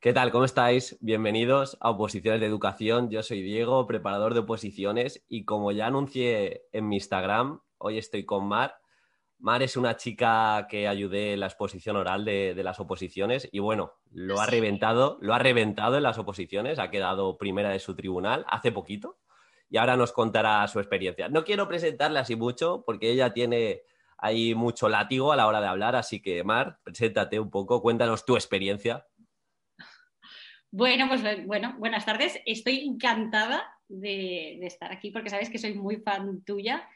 ¿Qué tal? ¿Cómo estáis? Bienvenidos a Oposiciones de Educación. Yo soy Diego, preparador de oposiciones y como ya anuncié en mi Instagram, hoy estoy con Mar. Mar es una chica que ayudé en la exposición oral de, las oposiciones y bueno, lo ha reventado, lo ha reventado en las oposiciones, ha quedado primera de su tribunal hace poquito y ahora nos contará su experiencia. No quiero presentarla así mucho porque ella tiene ahí mucho látigo a la hora de hablar, así que Mar, preséntate un poco, cuéntanos tu experiencia. Bueno, pues bueno, buenas tardes. Estoy encantada de, estar aquí porque sabes que soy muy fan tuya.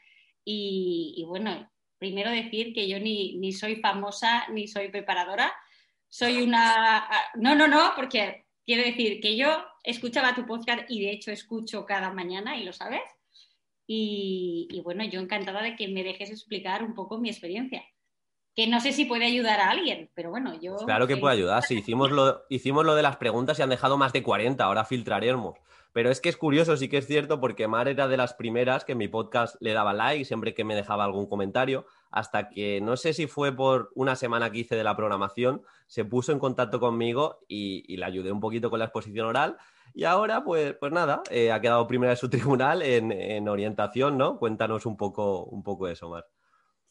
Y, bueno, primero decir que yo ni, ni, soy famosa ni soy preparadora. Soy una. No, no, no, porque quiero decir que yo escuchaba tu podcast y de hecho escucho cada mañana y lo sabes. Y bueno, yo encantada de que me dejes explicar un poco mi experiencia que no sé si puede ayudar a alguien, pero bueno, yo... Pues claro que puede ayudar, sí, hicimos lo, hicimos lo de las preguntas y han dejado más de 40, ahora filtraremos. Pero es que es curioso, sí que es cierto, porque Mar era de las primeras que en mi podcast le daba like siempre que me dejaba algún comentario, hasta que no sé si fue por una semana que hice de la programación, se puso en contacto conmigo y, le ayudé un poquito con la exposición oral. Y ahora, pues, pues nada, eh, ha quedado primera de su tribunal en, en orientación, ¿no? Cuéntanos un poco, un poco eso, Mar.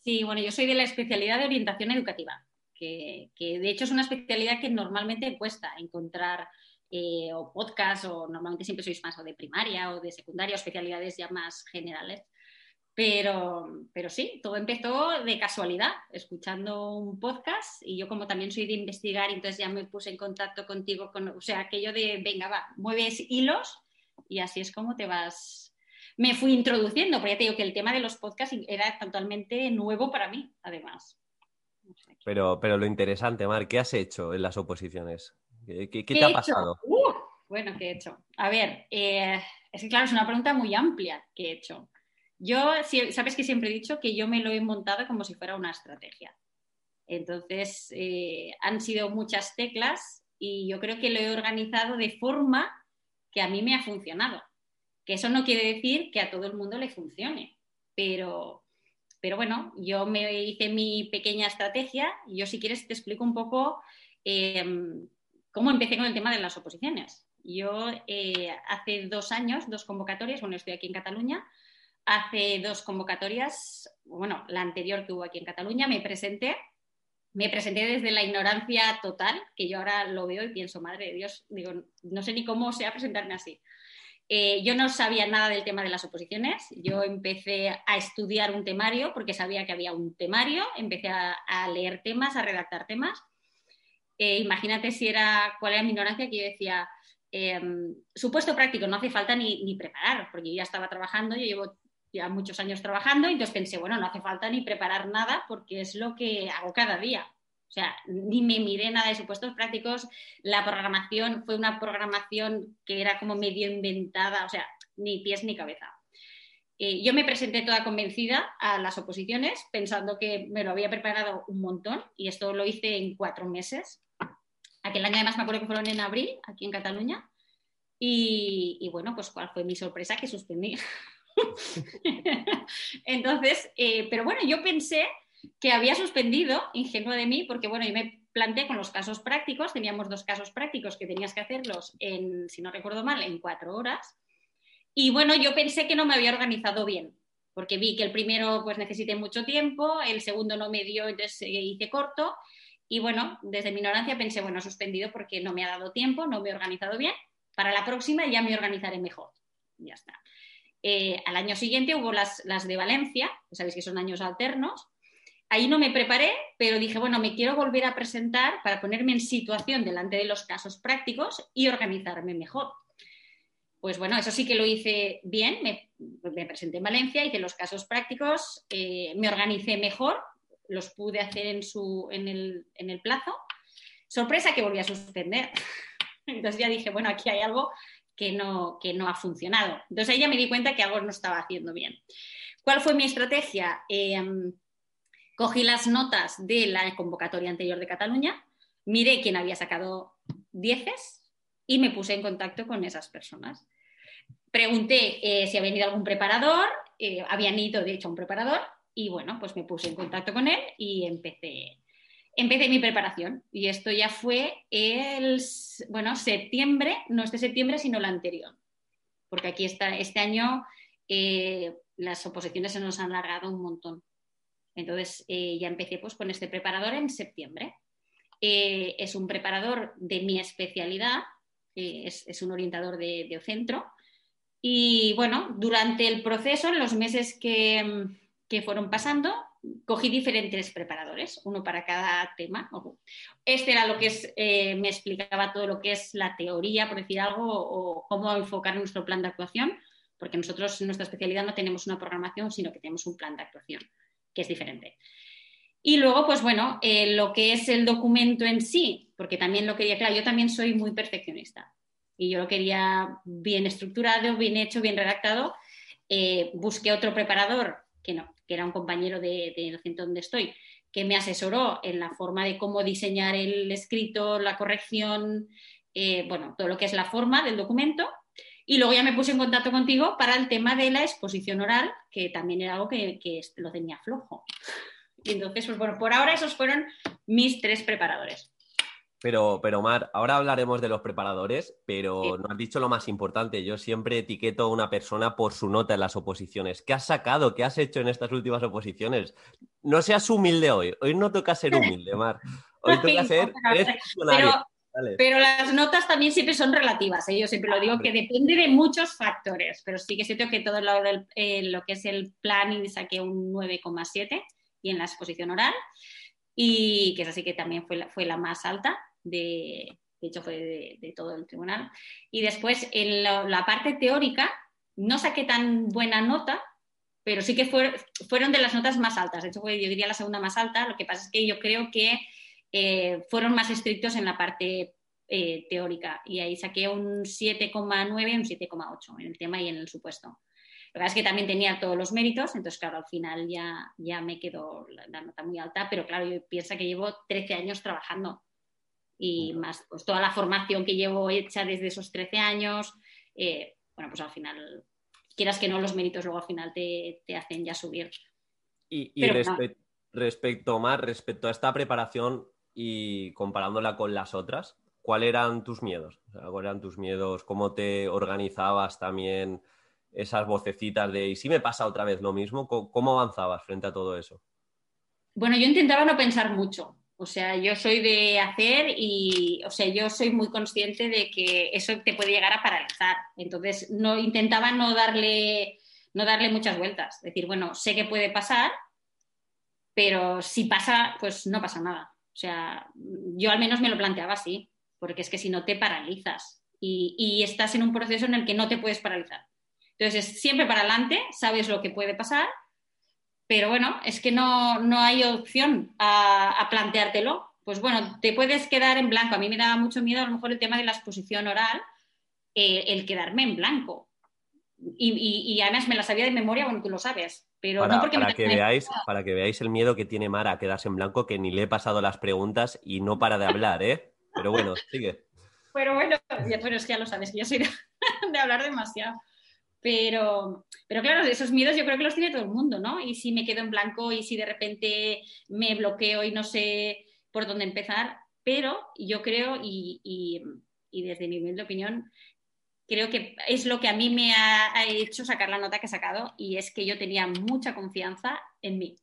Sí, bueno, yo soy de la especialidad de orientación educativa, que, de hecho es una especialidad que normalmente cuesta encontrar eh, o podcast o normalmente siempre sois más o de primaria o de secundaria o especialidades ya más generales. Pero, pero sí, todo empezó de casualidad, escuchando un podcast y yo como también soy de investigar, entonces ya me puse en contacto contigo, con, o sea, aquello de, venga, va, mueves hilos y así es como te vas me fui introduciendo, porque ya te digo que el tema de los podcasts era totalmente nuevo para mí, además. Pero, pero lo interesante, Mar, ¿qué has hecho en las oposiciones? ¿Qué, te ha pasado? bueno, ¿qué he hecho? A ver, eh, es que claro, es una pregunta muy amplia que he hecho. Yo, sabes que siempre he dicho que yo me lo he montado como si fuera una estrategia. Entonces, eh, han sido muchas teclas y yo creo que lo he organizado de forma que a mí me ha funcionado. Que eso no quiere decir que a todo el mundo le funcione, pero, pero bueno, yo me hice mi pequeña estrategia y yo si quieres te explico un poco em, cómo empecé con el tema de las oposiciones. Yo eh, hace dos años, dos convocatorias, bueno, estoy aquí en Cataluña, hace dos convocatorias, bueno, la anterior que hubo aquí en Cataluña, me presenté, me presenté desde la ignorancia total, que yo ahora lo veo y pienso, madre de Dios, digo, no sé ni cómo sea presentarme así. Eh, yo no sabía nada del tema de las oposiciones. Yo empecé a estudiar un temario porque sabía que había un temario, empecé a, leer temas, a redactar temas. Eh, imagínate si era cuál era mi ignorancia que yo decía, em, supuesto práctico, no hace falta ni, ni, preparar, porque yo ya estaba trabajando, yo llevo ya muchos años trabajando, entonces pensé, bueno, no hace falta ni preparar nada porque es lo que hago cada día. O sea, ni me miré nada de supuestos prácticos. La programación fue una programación que era como medio inventada, o sea, ni pies ni cabeza. Eh, yo me presenté toda convencida a las oposiciones, pensando que me lo había preparado un montón, y esto lo hice en cuatro meses. Aquel año además me acuerdo que fueron en abril, aquí en Cataluña. Y, bueno, pues cuál fue mi sorpresa que suspendí. Entonces, eh, pero bueno, yo pensé que había suspendido, ingenuo de mí, porque bueno, yo me planteé con los casos prácticos, teníamos dos casos prácticos que tenías que hacerlos en, si no recuerdo mal, en cuatro horas. Y bueno, yo pensé que no me había organizado bien, porque vi que el primero pues necesité mucho tiempo, el segundo no me dio, entonces hice corto. Y bueno, desde mi ignorancia pensé, bueno, suspendido porque no me ha dado tiempo, no me he organizado bien. Para la próxima ya me organizaré mejor. Ya está. Eh, al año siguiente hubo las, las de Valencia, sabéis que son años alternos, ahí no me preparé, pero dije, bueno, me quiero volver a presentar para ponerme en situación delante de los casos prácticos y organizarme mejor. Pues bueno, eso sí que lo hice bien, me, presenté en Valencia, hice los casos prácticos, eh, me organicé mejor, los pude hacer en, su, en, el, en el plazo Sorpresa que volví a suspender. Entonces ya dije, bueno, aquí hay algo que no, que no ha funcionado. Entonces ahí ya me di cuenta que algo no estaba haciendo bien. ¿Cuál fue mi estrategia? Em, cogí las notas de la convocatoria anterior de Cataluña, miré quién había sacado dieces y me puse en contacto con esas personas. Pregunté eh, si había venido algún preparador, eh, habían ido de hecho a un preparador y bueno, pues me puse en contacto con él y empecé, empecé mi preparación. Y esto ya fue el, bueno, septiembre, no este septiembre, sino el anterior. Porque aquí está, este año eh, las oposiciones se nos han alargado un montón. Entonces eh, ya empecé pues, con este preparador en septiembre. Eh, es un preparador de mi especialidad, es, un orientador de, de centro. Y bueno, durante el proceso, en los meses que, que fueron pasando, cogí diferentes preparadores, uno para cada tema. Este era lo que es, eh, me explicaba todo lo que es la teoría, por decir algo, o cómo enfocar nuestro plan de actuación, porque nosotros en nuestra especialidad no tenemos una programación, sino que tenemos un plan de actuación, que es diferente. Y luego, pues bueno, eh, lo que es el documento en sí, porque también lo quería, claro, yo también soy muy perfeccionista y yo lo quería bien estructurado, bien hecho, bien redactado. Eh, busqué otro preparador que no, que era un compañero del de, centro donde estoy, que me asesoró en la forma de cómo diseñar el escrito, la corrección, eh, bueno, todo lo que es la forma del documento. Y luego ya me puse en contacto contigo para el tema de la exposición oral, que también era algo que, que lo tenía flojo. Y entonces, pues bueno, por ahora esos fueron mis tres preparadores. Pero, pero Mar, ahora hablaremos de los preparadores, pero no has dicho lo más importante. Yo siempre etiqueto a una persona por su nota en las oposiciones. ¿Qué has sacado? ¿Qué has hecho en estas últimas oposiciones? No seas humilde hoy. Hoy no toca ser humilde, Mar. Hoy toca ser pero, pero, las notas también siempre son relativas. ¿eh? Yo siempre lo digo que depende de muchos factores, pero sí que siento que todo lo, eh, lo que es el planning saqué un 9,7 y en la exposición oral y que es así que también fue fue la más alta de, hecho fue de, todo el tribunal. Y después en la, parte teórica no saqué tan buena nota, pero sí que fueron de las notas más altas. De hecho, fue, yo diría la segunda más alta. Lo que pasa es que yo creo que eh, fueron más estrictos en la parte eh, teórica y ahí saqué un 7,9 y un 7,8 en el tema y en el supuesto. Lo que pasa es que también tenía todos los méritos, entonces claro, al final ya, ya me quedó la, la nota muy alta, pero claro, yo pienso que llevo 13 años trabajando y más pues, toda la formación que llevo hecha desde esos 13 años, eh, bueno, pues al final, quieras que no, los méritos luego al final te, te hacen ya subir. Y, y respecto, más, respecto a esta preparación y comparándola con las otras, ¿cuáles eran tus miedos? ¿Cuáles eran tus miedos? ¿Cómo te organizabas también esas vocecitas de, ¿y si me pasa otra vez lo mismo? ¿Cómo avanzabas frente a todo eso? Bueno, yo intentaba no pensar mucho. O sea, yo soy de hacer y, o sea, yo soy muy consciente de que eso te puede llegar a paralizar. Entonces, no intentaba no darle, no darle muchas vueltas. Decir, bueno, sé que puede pasar, pero si pasa, pues no pasa nada. O sea, yo al menos me lo planteaba así, porque es que si no te paralizas y, estás en un proceso en el que no te puedes paralizar. Entonces, siempre para adelante, sabes lo que puede pasar pero bueno, es que no, hay opción a, planteártelo. Pues bueno, te puedes quedar en blanco. A mí me daba mucho miedo a lo mejor el tema de la exposición oral, eh, el quedarme en blanco. Y, además me la sabía de memoria, bueno, tú lo sabes. Pero para, no porque para que veáis, para que veáis el miedo que tiene Mara a quedarse en blanco, que ni le he pasado las preguntas y no para de hablar, ¿eh? Pero bueno, sigue. Pero bueno, ya, bueno es que ya lo sabes, que yo soy de hablar demasiado. Pero, pero claro, esos miedos yo creo que los tiene todo el mundo, ¿no? Y si me quedo en blanco y si de repente me bloqueo y no sé por dónde empezar, pero yo creo, y, y, desde mi humilde opinión, creo que es lo que a mí me ha, hecho sacar la nota que he sacado y es que yo tenía mucha confianza en mí.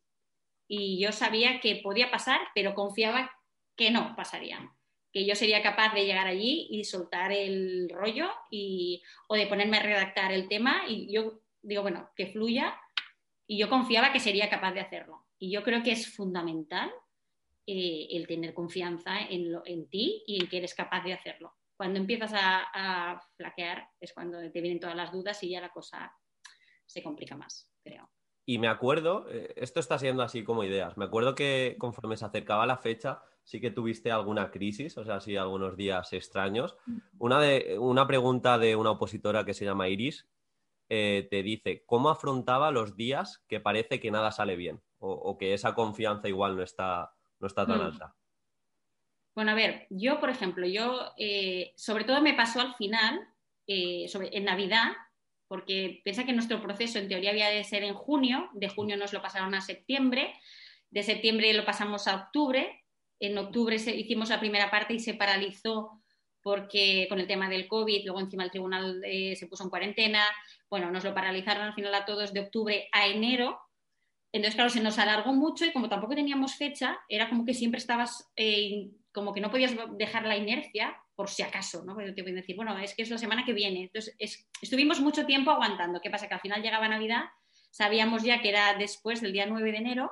Y yo sabía que podía pasar, pero confiaba que no pasaría que yo sería capaz de llegar allí y soltar el rollo y, o de ponerme a redactar el tema y yo digo, bueno, que fluya y yo confiaba que sería capaz de hacerlo. Y yo creo que es fundamental eh, el tener confianza en, lo, en, ti y en que eres capaz de hacerlo. Cuando empiezas a, a flaquear es cuando te vienen todas las dudas y ya la cosa se complica más, creo. Y me acuerdo, eh, esto está siendo así como ideas, me acuerdo que conforme se acercaba la fecha, sí que tuviste alguna crisis, o sea, sí, algunos días extraños. Una, de, una pregunta de una opositora que se llama Iris eh, te dice, ¿cómo afrontaba los días que parece que nada sale bien? O, que esa confianza igual no está, no está tan Mm. alta. Bueno, a ver, yo, por ejemplo, yo, eh, sobre todo me pasó al final, eh, en Navidad, porque piensa que nuestro proceso en teoría había de ser en junio, de junio nos lo pasaron a septiembre, de septiembre lo pasamos a octubre, en octubre hicimos la primera parte y se paralizó porque con el tema del COVID, luego encima el tribunal eh, se puso en cuarentena, bueno, nos lo paralizaron al final a todos de octubre a enero, entonces, claro, se nos alargó mucho y como tampoco teníamos fecha, era como que siempre estabas, como que no podías dejar la inercia por si acaso, ¿no? Porque te pueden decir, bueno, es que es la semana que viene. Entonces, es- estuvimos mucho tiempo aguantando. ¿Qué pasa? Que al final llegaba Navidad, sabíamos ya que era después del día 9 de enero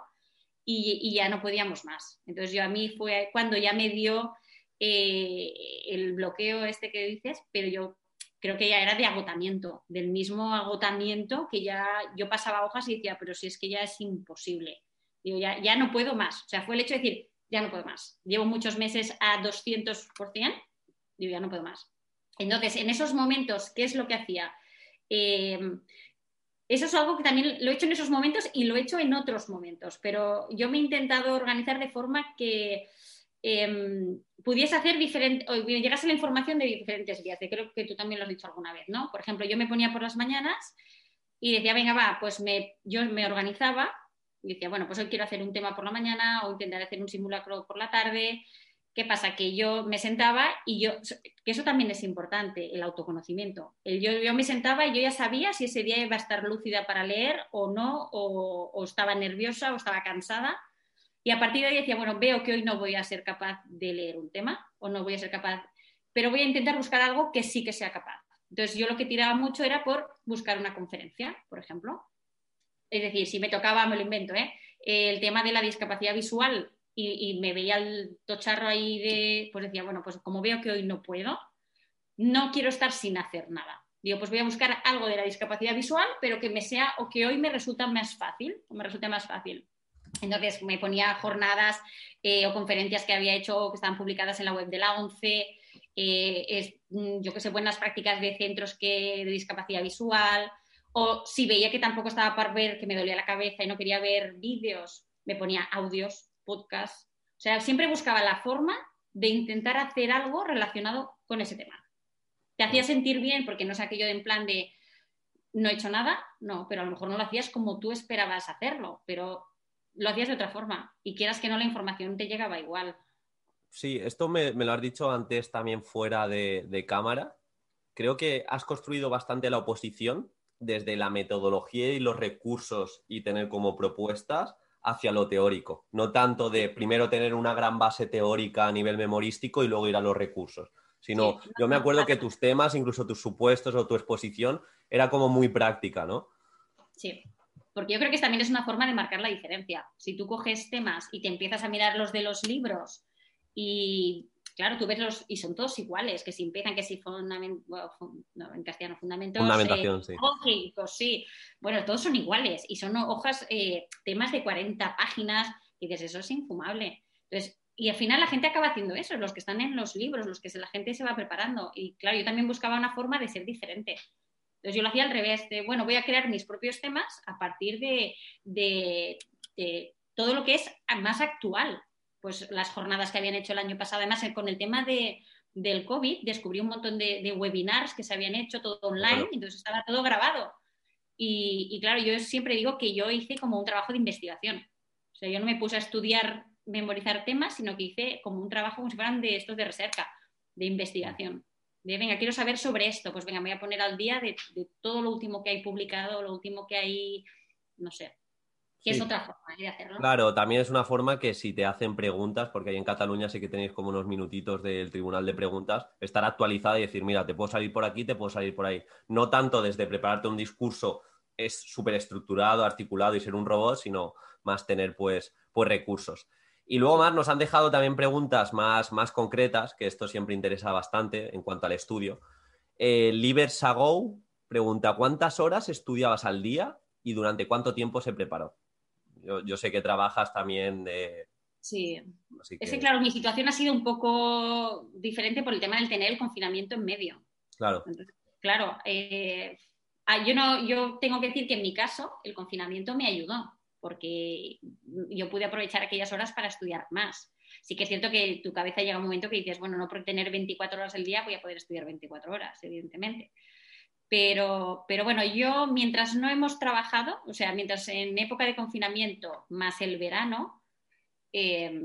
y, y ya no podíamos más. Entonces, yo a mí fue cuando ya me dio eh, el bloqueo este que dices, pero yo creo que ya era de agotamiento, del mismo agotamiento que ya yo pasaba hojas y decía, pero si es que ya es imposible. Digo, ya, ya no puedo más. O sea, fue el hecho de decir, ya no puedo más. Llevo muchos meses a 200%, digo, ya no puedo más. Entonces, en esos momentos, ¿qué es lo que hacía? Eh, eso es algo que también lo he hecho en esos momentos y lo he hecho en otros momentos, pero yo me he intentado organizar de forma que eh, pudiese hacer diferente, o llegase la información de diferentes vías, creo que tú también lo has dicho alguna vez, ¿no? Por ejemplo, yo me ponía por las mañanas y decía, venga, va, pues yo me organizaba y decía, bueno, pues hoy quiero hacer un tema por la mañana o intentar hacer un simulacro por la tarde. ¿Qué pasa? Que yo me sentaba y yo, que eso también es importante, el autoconocimiento. Yo, yo me sentaba y yo ya sabía si ese día iba a estar lúcida para leer o no, o estaba nerviosa o estaba cansada. Y a partir de ahí decía, bueno, veo que hoy no voy a ser capaz de leer un tema o no voy a ser capaz, pero voy a intentar buscar algo que sí que sea capaz. Entonces yo lo que tiraba mucho era por buscar una conferencia, por ejemplo. Es decir, si me tocaba, me lo invento, ¿eh? el tema de la discapacidad visual y, me veía el tocharro ahí de, pues decía, bueno, pues como veo que hoy no puedo, no quiero estar sin hacer nada. Digo, pues voy a buscar algo de la discapacidad visual, pero que me sea o que hoy me resulta más fácil, o me resulte más fácil. Entonces me ponía jornadas eh, o conferencias que había hecho que estaban publicadas en la web de la ONCE, eh, es, yo que sé, buenas prácticas de centros que, de discapacidad visual, o si veía que tampoco estaba para ver, que me dolía la cabeza y no quería ver vídeos, me ponía audios, podcasts. O sea, siempre buscaba la forma de intentar hacer algo relacionado con ese tema. Te hacía sentir bien porque no es aquello de en plan de no he hecho nada, no, pero a lo mejor no lo hacías como tú esperabas hacerlo, pero lo hacías de otra forma y quieras que no la información te llegaba igual. Sí, esto me, me lo has dicho antes también fuera de, de, cámara. Creo que has construido bastante la oposición desde la metodología y los recursos y tener como propuestas hacia lo teórico. No tanto de primero tener una gran base teórica a nivel memorístico y luego ir a los recursos. Sino, sí, yo me acuerdo que tus temas, incluso tus supuestos o tu exposición, era como muy práctica, ¿no? Sí, porque yo creo que también es una forma de marcar la diferencia. Si tú coges temas y te empiezas a mirar los de los libros y, claro, tú ves los, y son todos iguales, que si empiezan, que si fundament, bueno, no, en castellano, fundamentos Fundamentación, eh, sí. lógicos, sí. Bueno, todos son iguales y son hojas, eh, temas de 40 páginas y dices, eso es infumable. Entonces, y al final la gente acaba haciendo eso, los que están en los libros, los que la gente se va preparando. Y claro, yo también buscaba una forma de ser diferente. Entonces yo lo hacía al revés, de, bueno, voy a crear mis propios temas a partir de, de, de, todo lo que es más actual. Pues las jornadas que habían hecho el año pasado, además con el tema de, del COVID, descubrí un montón de, de, webinars que se habían hecho todo online, bueno. entonces estaba todo grabado. Y, y, claro, yo siempre digo que yo hice como un trabajo de investigación. O sea, yo no me puse a estudiar, memorizar temas, sino que hice como un trabajo como si fueran de estos de recerca, de investigación de venga, quiero saber sobre esto, pues venga, me voy a poner al día de, de todo lo último que hay publicado, lo último que hay, no sé, que sí. es otra forma de hacerlo. Claro, también es una forma que si te hacen preguntas, porque ahí en Cataluña sí que tenéis como unos minutitos del tribunal de preguntas, estar actualizada y decir, mira, te puedo salir por aquí, te puedo salir por ahí. No tanto desde prepararte un discurso es súper estructurado, articulado y ser un robot, sino más tener pues, pues recursos. Y luego más nos han dejado también preguntas más, más concretas, que esto siempre interesa bastante en cuanto al estudio. Eh, Liber Sagou pregunta, ¿cuántas horas estudiabas al día y durante cuánto tiempo se preparó? Yo, yo sé que trabajas también de, Sí. Así Es que, claro, mi situación ha sido un poco diferente por el tema del tener el confinamiento en medio. Claro. Entonces, claro, eh, ah, yo, no, yo tengo que decir que en mi caso el confinamiento me ayudó, porque yo pude aprovechar aquellas horas para estudiar más. Sí que es cierto que tu cabeza llega un momento que dices, bueno, no por tener 24 horas al día voy a poder estudiar 24 horas, evidentemente. Pero, pero bueno, yo mientras no hemos trabajado, o sea, mientras en época de confinamiento más el verano, eh,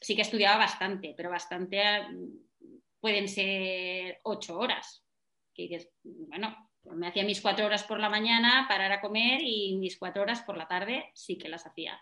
sí que estudiaba bastante, pero bastante mm, pueden ser ocho horas. Que bueno, pues me hacía mis cuatro horas por la mañana, parar a comer y mis cuatro horas por la tarde sí que las hacía.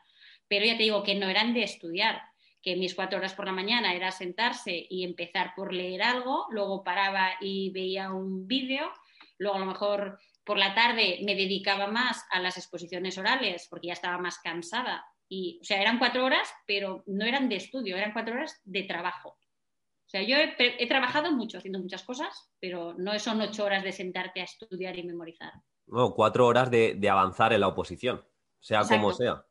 Pero ya te digo que no eran de estudiar, que mis cuatro horas por la mañana era sentarse y empezar por leer algo, luego paraba y veía un vídeo Luego a lo mejor por la tarde me dedicaba más a las exposiciones orales porque ya estaba más cansada. Y, o sea, eran cuatro horas, pero no eran de estudio, eran cuatro horas de trabajo. O sea, yo he, trabajado mucho haciendo muchas cosas, pero no son ocho horas de sentarte a estudiar y memorizar. No, cuatro horas de, avanzar en la oposición, sea como sea.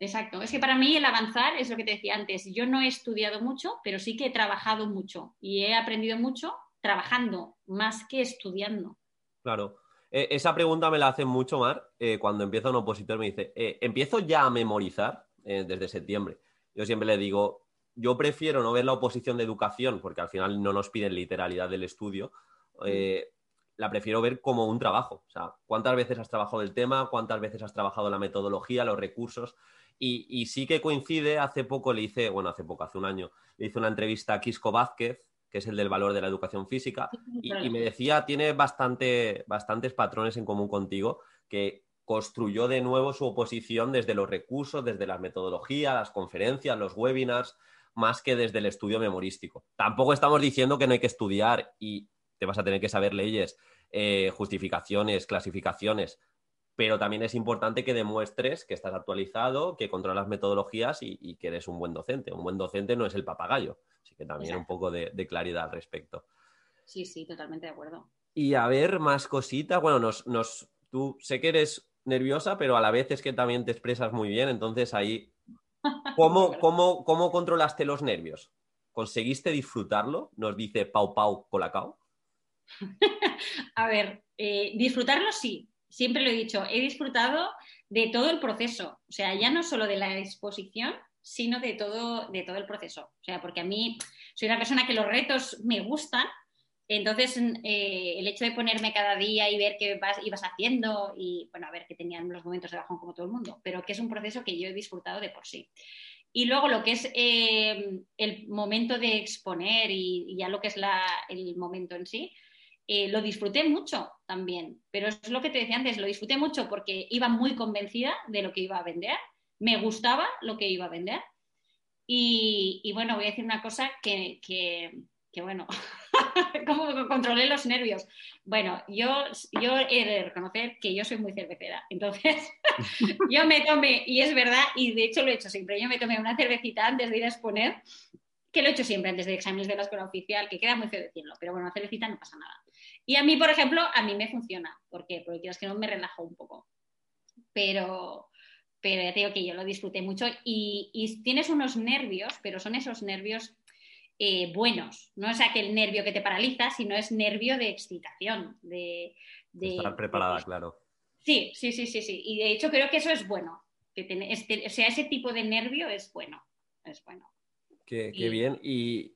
Exacto. Es que para mí el avanzar es lo que te decía antes. Yo no he estudiado mucho, pero sí que he trabajado mucho y he aprendido mucho trabajando más que estudiando. Claro. E, esa pregunta me la hace mucho Mar eh, cuando empieza un opositor. Me dice, eh, ¿empiezo ya a memorizar eh, desde septiembre? Yo siempre le digo, yo prefiero no ver la oposición de educación, porque al final no nos piden literalidad del estudio. la prefiero ver como un trabajo. O sea, ¿cuántas veces has trabajado el tema? ¿Cuántas veces has trabajado la metodología, los recursos? Y, y, sí que coincide, hace poco le hice, bueno, hace poco, hace un año, le hice una entrevista a Quisco Vázquez, que es el del valor de la educación física, y, me decía, tiene bastante, bastantes patrones en común contigo, que construyó de nuevo su oposición desde los recursos, desde las metodologías, las conferencias, los webinars, más que desde el estudio memorístico. Tampoco estamos diciendo que no hay que estudiar y te vas a tener que saber leyes, eh, justificaciones, clasificaciones, pero también es importante que demuestres que estás actualizado, que controlas metodologías y, que eres un buen docente. Un buen docente no es el papagayo, que también un poco de, claridad al respecto. Sí, sí, totalmente de acuerdo. Y a ver, más cositas. Bueno, nos, nos, tú sé que eres nerviosa, pero a la vez es que también te expresas muy bien, entonces ahí, ¿cómo, cómo, cómo controlaste los nervios? ¿Conseguiste disfrutarlo? Nos dice Pau Pau Colacao. a ver, eh, disfrutarlo sí, siempre lo he dicho, he disfrutado de todo el proceso, o sea, ya no solo de la exposición, sino de todo, de todo el proceso. O sea, porque a mí soy una persona que los retos me gustan, entonces eh, el hecho de ponerme cada día y ver qué vas, ibas haciendo y, bueno, a ver que tenían los momentos de bajón como todo el mundo, pero que es un proceso que yo he disfrutado de por sí. Y luego lo que es eh, el momento de exponer y, ya lo que es el momento en sí, eh, lo disfruté mucho también, pero es lo que te decía antes, lo disfruté mucho porque iba muy convencida de lo que iba a vender, me gustaba lo que iba a vender y, bueno, voy a decir una cosa que, bueno, ¿cómo controlé los nervios? Bueno, yo, yo he de reconocer que yo soy muy cervecera, entonces yo me tomé, y es verdad, y de hecho lo he hecho siempre, yo me tomé una cervecita antes de ir a exponer, que lo he hecho siempre antes de exámenes de la escuela oficial, que queda muy feo decirlo, pero bueno, una cervecita no pasa nada. Y a mí, por ejemplo, a mí me funciona. ¿Por qué? Porque quieras que no me relajo un poco. Pero, pero ya te digo que yo lo disfruté mucho y, tienes unos nervios, pero son esos nervios eh, buenos. No es aquel nervio que te paraliza, sino es nervio de excitación. De, Estar preparada, claro. Sí, sí, sí, sí, sí. Y de hecho creo que eso es bueno. Que este, o sea, ese tipo de nervio es bueno. Es bueno. Qué, qué bien. Y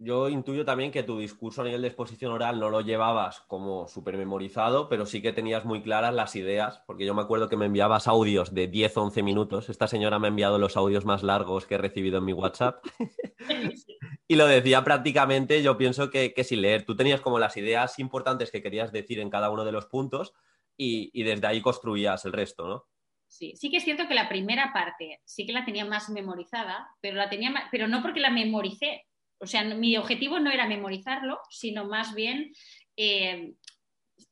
yo intuyo también que tu discurso a nivel de exposición oral no lo llevabas como súper memorizado, pero sí que tenías muy claras las ideas, porque yo me acuerdo que me enviabas audios de 10 o 11 minutos. Esta señora me ha enviado los audios más largos que he recibido en mi WhatsApp. y lo decía prácticamente, yo pienso que, sin leer. Tú tenías como las ideas importantes que querías decir en cada uno de los puntos y, y desde ahí construías el resto, ¿no? Sí, sí que es cierto que la primera parte sí que la tenía más memorizada, pero la tenía pero no porque la memoricé, o sea, mi objetivo no era memorizarlo, sino más bien eh,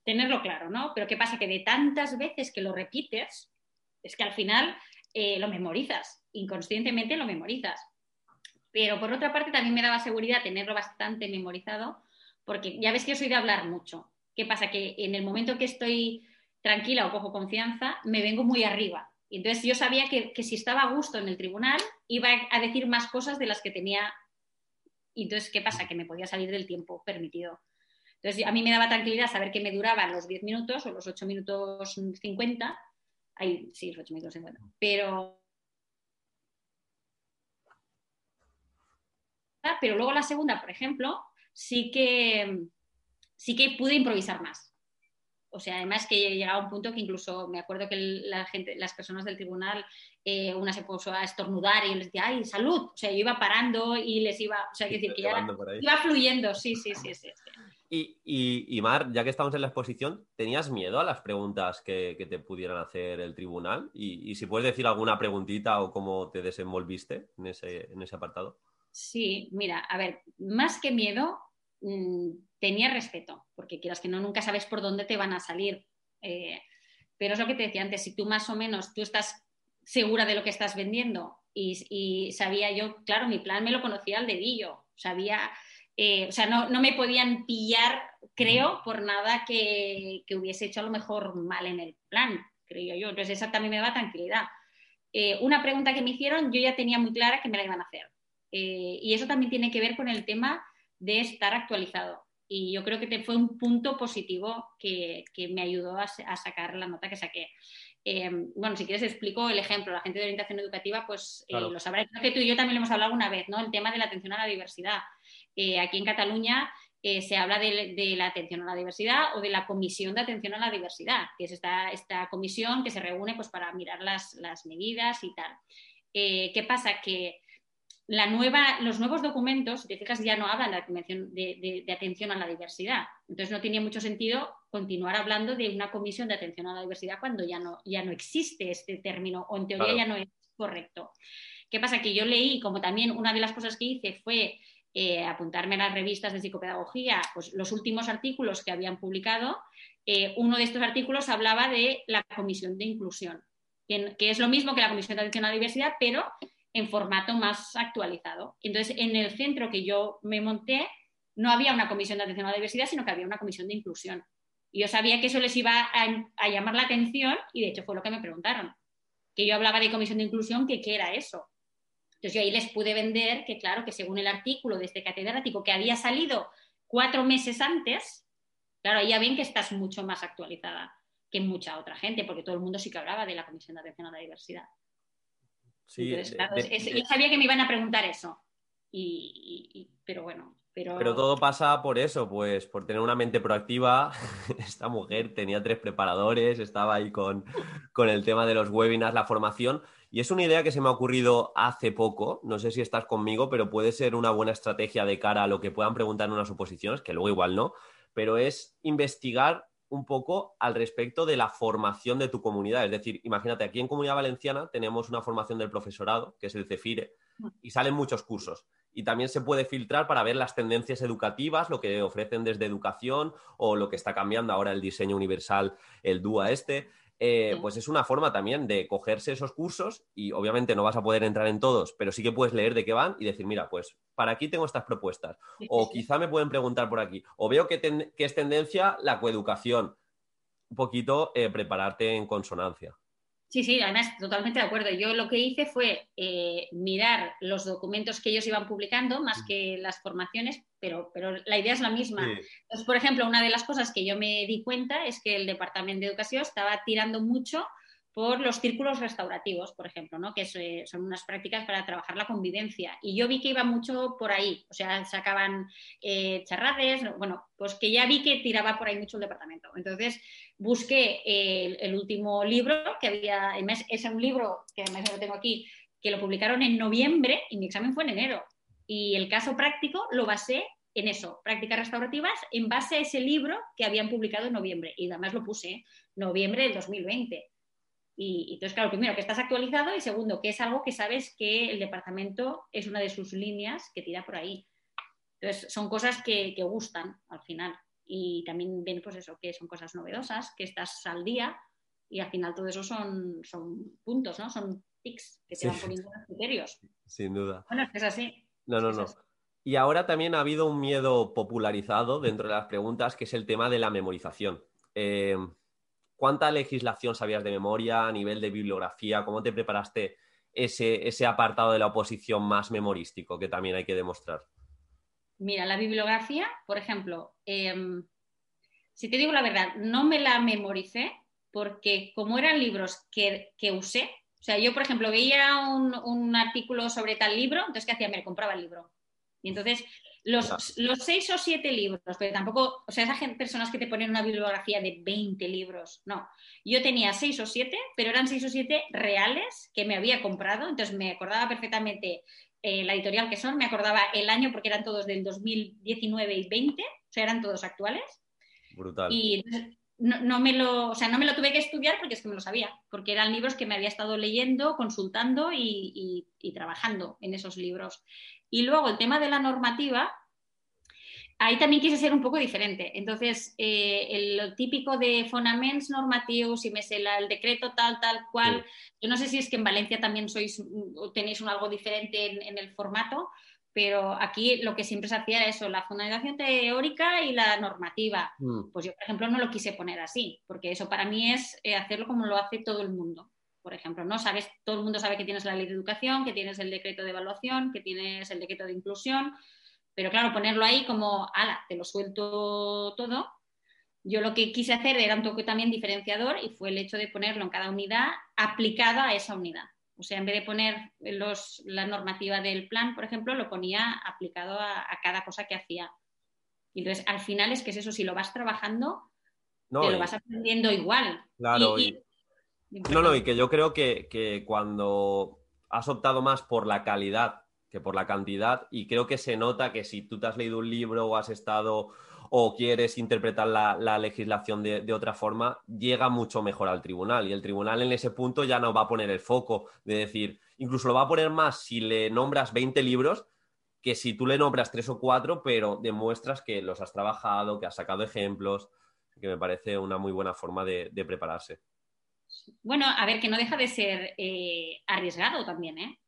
tenerlo claro, ¿no? Pero ¿qué pasa? Que de tantas veces que lo repites, es que al final eh, lo memorizas, inconscientemente lo memorizas. Pero por otra parte también me daba seguridad tenerlo bastante memorizado, porque ya ves que yo soy de hablar mucho. ¿Qué pasa? Que en el momento que estoy tranquila o cojo confianza, me vengo muy arriba. Entonces yo sabía que, que, si estaba a gusto en el tribunal iba a decir más cosas de las que tenía. Y entonces, ¿qué pasa? Que me podía salir del tiempo permitido. Entonces, a mí me daba tranquilidad saber que me duraban los 10 minutos o los 8 minutos 50. Ahí, sí, los 8 minutos 50. Pero pero luego la segunda, por ejemplo, sí que, sí que pude improvisar más. O sea, además que llegaba a un punto que incluso me acuerdo que la gente, las personas del tribunal, eh, una se puso a estornudar y yo les decía, ¡ay, salud! O sea, yo iba parando y les iba, o sea, decir que ya iba fluyendo, sí, sí, sí, sí. Y, y, Mar, ya que estamos en la exposición, ¿tenías miedo a las preguntas que, te pudieran hacer el tribunal? Y, y, si puedes decir alguna preguntita o cómo te desenvolviste en ese, en ese apartado. Sí, mira, a ver, más que miedo, mm, tenía respeto, porque quieras que no, nunca sabes por dónde te van a salir. Eh, pero es lo que te decía antes, si tú más o menos tú estás segura de lo que estás vendiendo y, sabía yo, claro, mi plan me lo conocía al dedillo, sabía, eh, o sea, no, me podían pillar, creo, por nada que, hubiese hecho a lo mejor mal en el plan, creo yo. Entonces, esa también me daba tranquilidad. Eh, una pregunta que me hicieron, yo ya tenía muy clara que me la iban a hacer. Eh, y eso también tiene que ver con el tema de estar actualizado. Y yo creo que fue un punto positivo que, me ayudó a, sacar la nota que saqué. Eh, bueno, si quieres explico el ejemplo. La gente de orientación educativa, pues eh, lo sabrá. Creo que tú y yo también lo hemos hablado una vez, ¿no? El tema de la atención a la diversidad. aquí en Cataluña se habla de, la atención a la diversidad o de la comisión de atención a la diversidad, que es esta, esta comisión que se reúne pues, para mirar las, las medidas y tal. ¿Qué pasa? Que la nueva, los nuevos documentos, si te fijas, ya no hablan de, de, atención a la diversidad. Entonces no tenía mucho sentido continuar hablando de una comisión de atención a la diversidad cuando ya no, ya no existe este término o en teoría ya no es correcto. ¿Qué pasa? Que yo leí, como también una de las cosas que hice fue eh, apuntarme a las revistas de psicopedagogía, pues los últimos artículos que habían publicado, eh, uno de estos artículos hablaba de la comisión de inclusión, que, que es lo mismo que la comisión de atención a la diversidad, pero en formato más actualizado. Entonces, en el centro que yo me monté, no había una comisión de atención a la diversidad, sino que había una comisión de inclusión. Y yo sabía que eso les iba a, llamar la atención y de hecho fue lo que me preguntaron. Que yo hablaba de comisión de inclusión, que qué era eso. Entonces yo ahí les pude vender que claro, que según el artículo de este catedrático que había salido cuatro meses antes, claro, ahí ya ven que estás mucho más actualizada que mucha otra gente, porque todo el mundo sí que hablaba de la comisión de atención a la diversidad. Sí, yo sabía que me iban a preguntar eso. Y, pero bueno. Pero... pero todo pasa por eso, pues por tener una mente proactiva. Esta mujer tenía tres preparadores, estaba ahí con, con el tema de los webinars, la formación. Y es una idea que se me ha ocurrido hace poco, no sé si estás conmigo, pero puede ser una buena estrategia de cara a lo que puedan preguntar en unas oposiciones, que luego igual no, pero es investigar un poco al respecto de la formación de tu comunidad. Es decir, imagínate, aquí en Comunidad Valenciana tenemos una formación del profesorado, que es el CEFIRE, y salen muchos cursos. Y también se puede filtrar para ver las tendencias educativas, lo que ofrecen desde educación o lo que está cambiando ahora el diseño universal, el DUA este. Eh, pues es una forma también de cogerse esos cursos y obviamente no vas a poder entrar en todos, pero sí que puedes leer de qué van y decir, mira, pues para aquí tengo estas propuestas. O quizá me pueden preguntar por aquí. O veo que, es tendencia la coeducación. Un poquito eh, prepararte en consonancia. Sí, sí, además totalmente de acuerdo. Yo lo que hice fue eh, mirar los documentos que ellos iban publicando más mm. que las formaciones, pero, pero la idea es la misma. Entonces, por ejemplo, una de las cosas que yo me di cuenta es que el Departamento de Educación estaba tirando mucho por los círculos restaurativos, por ejemplo, ¿no? que eh, son unas prácticas para trabajar la convivencia. Y yo vi que iba mucho por ahí, o sea, sacaban eh, bueno, pues que ya vi que tiraba por ahí mucho el departamento. Entonces busqué el, último libro, que había, es un libro que además lo tengo aquí, que lo publicaron en noviembre y mi examen fue en enero. Y el caso práctico lo basé en eso, prácticas restaurativas, en base a ese libro que habían publicado en noviembre. Y además lo puse, noviembre del 2020. Y, entonces, claro, primero que estás actualizado y segundo que es algo que sabes que el departamento es una de sus líneas que tira por ahí. Entonces, son cosas que, gustan al final. Y también ven, pues eso, que son cosas novedosas, que estás al día y al final todo eso son, son puntos, ¿no? Son tics que te van poniendo los criterios. Sin duda. Bueno, es que es así. No, no, no. Y ahora también ha habido un miedo popularizado dentro de las preguntas, que es el tema de la memorización. Eh, ¿cuánta legislación sabías de memoria a nivel de bibliografía? ¿Cómo te preparaste ese, ese apartado de la oposición más memorístico que también hay que demostrar? Mira, la bibliografía, por ejemplo, em, si te digo la verdad, no me la memoricé porque como eran libros que, usé, o sea, yo, por ejemplo, veía un, artículo sobre tal libro, entonces, ¿qué hacía? Me compraba el libro. Y entonces, los, seis o siete libros, pero tampoco, o sea, esas personas que te ponen una bibliografía de 20 libros, no. Yo tenía seis o siete, pero eran seis o siete reales que me había comprado, entonces me acordaba perfectamente eh, la editorial que son, me acordaba el año porque eran todos del 2019 y 20, o sea, eran todos actuales. Brutal. Y no, me lo, o sea, no me lo tuve que estudiar porque es que me lo sabía, porque eran libros que me había estado leyendo, consultando y, trabajando en esos libros. Y luego el tema de la normativa, ahí también quise ser un poco diferente. Entonces, eh, el, típico de fonaments normativos y me sé el decreto tal, tal cual. Yo no sé si es que en Valencia también sois, tenéis un algo diferente en el formato, pero aquí lo que siempre se hacía era eso, la fundamentación teórica y la normativa. Mm. Pues yo, por ejemplo, no lo quise poner así, porque eso para mí es eh, hacerlo como lo hace todo el mundo. Por ejemplo, ¿no? Sabes, todo el mundo sabe que tienes la ley de educación, que tienes el decreto de evaluación, que tienes el decreto de inclusión, pero claro, ponerlo ahí como, ala, te lo suelto todo. Yo lo que quise hacer era un toque también diferenciador y fue el hecho de ponerlo en cada unidad aplicada a esa unidad. O sea, en vez de poner la normativa del plan, por ejemplo, lo ponía aplicado a, cada cosa que hacía. Y entonces, al final es que es eso, si lo vas trabajando, te lo vas aprendiendo igual. Claro, no, no, y que yo creo que, que cuando has optado más por la calidad que por la cantidad, y creo que se nota que si tú te has leído un libro o has estado o quieres interpretar la, legislación de, otra forma, llega mucho mejor al tribunal. Y el tribunal en ese punto ya no va a poner el foco de decir, incluso lo va a poner más si le nombras 20 libros que si tú le nombras tres o cuatro, pero demuestras que los has trabajado, que has sacado ejemplos, que me parece una muy buena forma de, prepararse. Bueno, a ver, que no deja de ser eh, arriesgado también, ¿eh?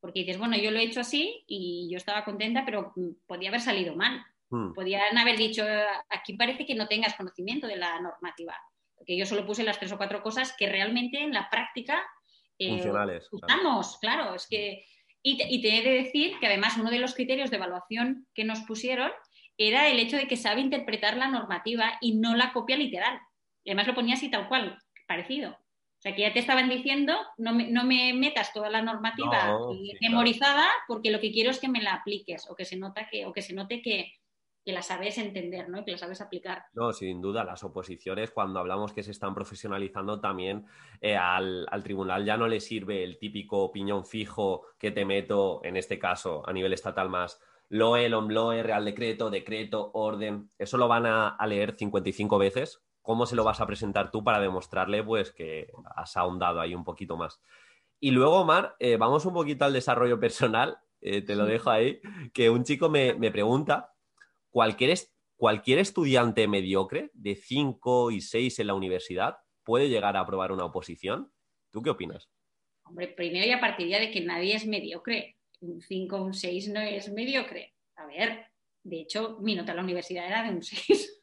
Porque dices, bueno, yo lo he hecho así y yo estaba contenta, pero podía haber salido mal. Hmm. Podrían haber dicho, aquí parece que no tengas conocimiento de la normativa, porque yo solo puse las tres o cuatro cosas que realmente en la práctica eh, usamos, claro. es que... Y te, y te he de decir que además uno de los criterios de evaluación que nos pusieron era el hecho de que sabe interpretar la normativa y no la copia literal. Y además lo ponía así tal cual, parecido. Sea, que ya te estaban diciendo, no me, no me metas toda la normativa memorizada porque lo que quiero es que me la apliques o que se, nota que, o que se note que, que la sabes entender, ¿no? que la sabes aplicar. No, sin duda, las oposiciones, cuando hablamos que se están profesionalizando también, eh, al, tribunal ya no le sirve el típico opinión fijo que te meto, en este caso, a nivel estatal más, LOE, LOMLOE, Real Decreto, Decreto, Orden. Eso lo van a, leer 55 veces. ¿Cómo se lo vas a presentar tú para demostrarle pues, que has ahondado ahí un poquito más? Y luego, Omar, eh, vamos un poquito al desarrollo personal. Eh, te lo dejo ahí, que un chico me, me pregunta cualquier, cualquier estudiante mediocre de 5 y 6 en la universidad puede llegar a aprobar una oposición. ¿Tú qué opinas? Hombre, primero ya partiría de que nadie es mediocre. Un 5 o un 6 no es mediocre. A ver, de hecho, mi nota en la universidad era de un 6.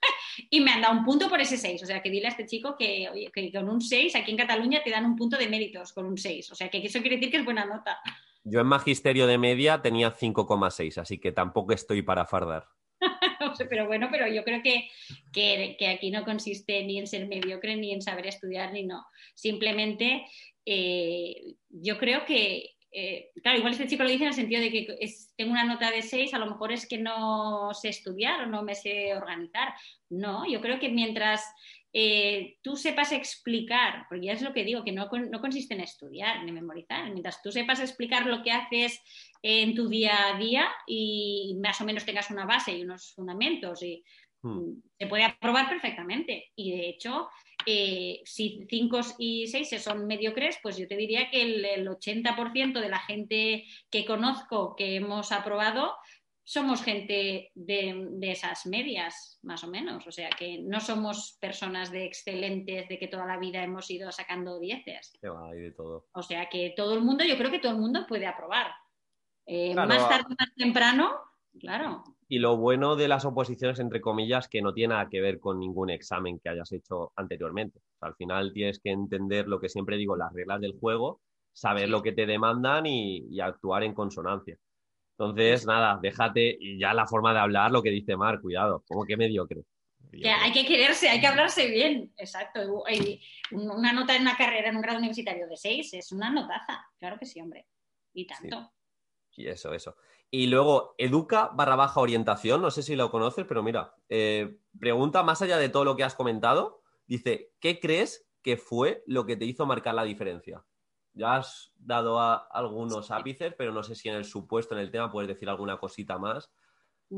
Y me han dado un punto por ese 6. O sea, que dile a este chico que, que, con un 6 aquí en Cataluña te dan un punto de méritos con un 6. O sea, que eso quiere decir que es buena nota. Yo en magisterio de media tenía 5,6, así que tampoco estoy para fardar. pero bueno, pero yo creo que, que, aquí no consiste ni en ser mediocre, ni en saber estudiar, ni no. Simplemente eh, yo creo que, eh, claro, igual este chico lo dice en el sentido de que tengo una nota de 6, a lo mejor es que no sé estudiar o no me sé organizar. No, yo creo que mientras eh, tú sepas explicar, porque ya es lo que digo, que no, no consiste en estudiar ni memorizar, mientras tú sepas explicar lo que haces en tu día a día y más o menos tengas una base y unos fundamentos y hmm. se puede aprobar perfectamente. Y de hecho, eh, si 5 y 6 son mediocres, pues yo te diría que el, 80% de la gente que conozco que hemos aprobado somos gente de, de, esas medias, más o menos. O sea, que no somos personas de excelentes, de que toda la vida hemos ido sacando dieces. de todo. O sea, que todo el mundo, yo creo que todo el mundo puede aprobar. Eh, más tarde, más temprano, Claro. Y lo bueno de las oposiciones, entre comillas, que no tiene nada que ver con ningún examen que hayas hecho anteriormente. al final tienes que entender lo que siempre digo, las reglas del juego, saber lo que te demandan y, actuar en consonancia. Entonces, nada, déjate, y ya la forma de hablar, lo que dice Mar, cuidado, como que mediocre. Que hay que quererse, hay que hablarse bien, exacto. Una nota en una carrera, en un grado universitario de seis, es una notaza, claro que sí, hombre. Y tanto. Y eso, eso. Y luego, educa barra baja orientación, no sé si lo conoces, pero mira, eh, pregunta más allá de todo lo que has comentado, dice, ¿qué crees que fue lo que te hizo marcar la diferencia? Ya has dado algunos ápices, pero no sé si en el supuesto, en el tema, puedes decir alguna cosita más.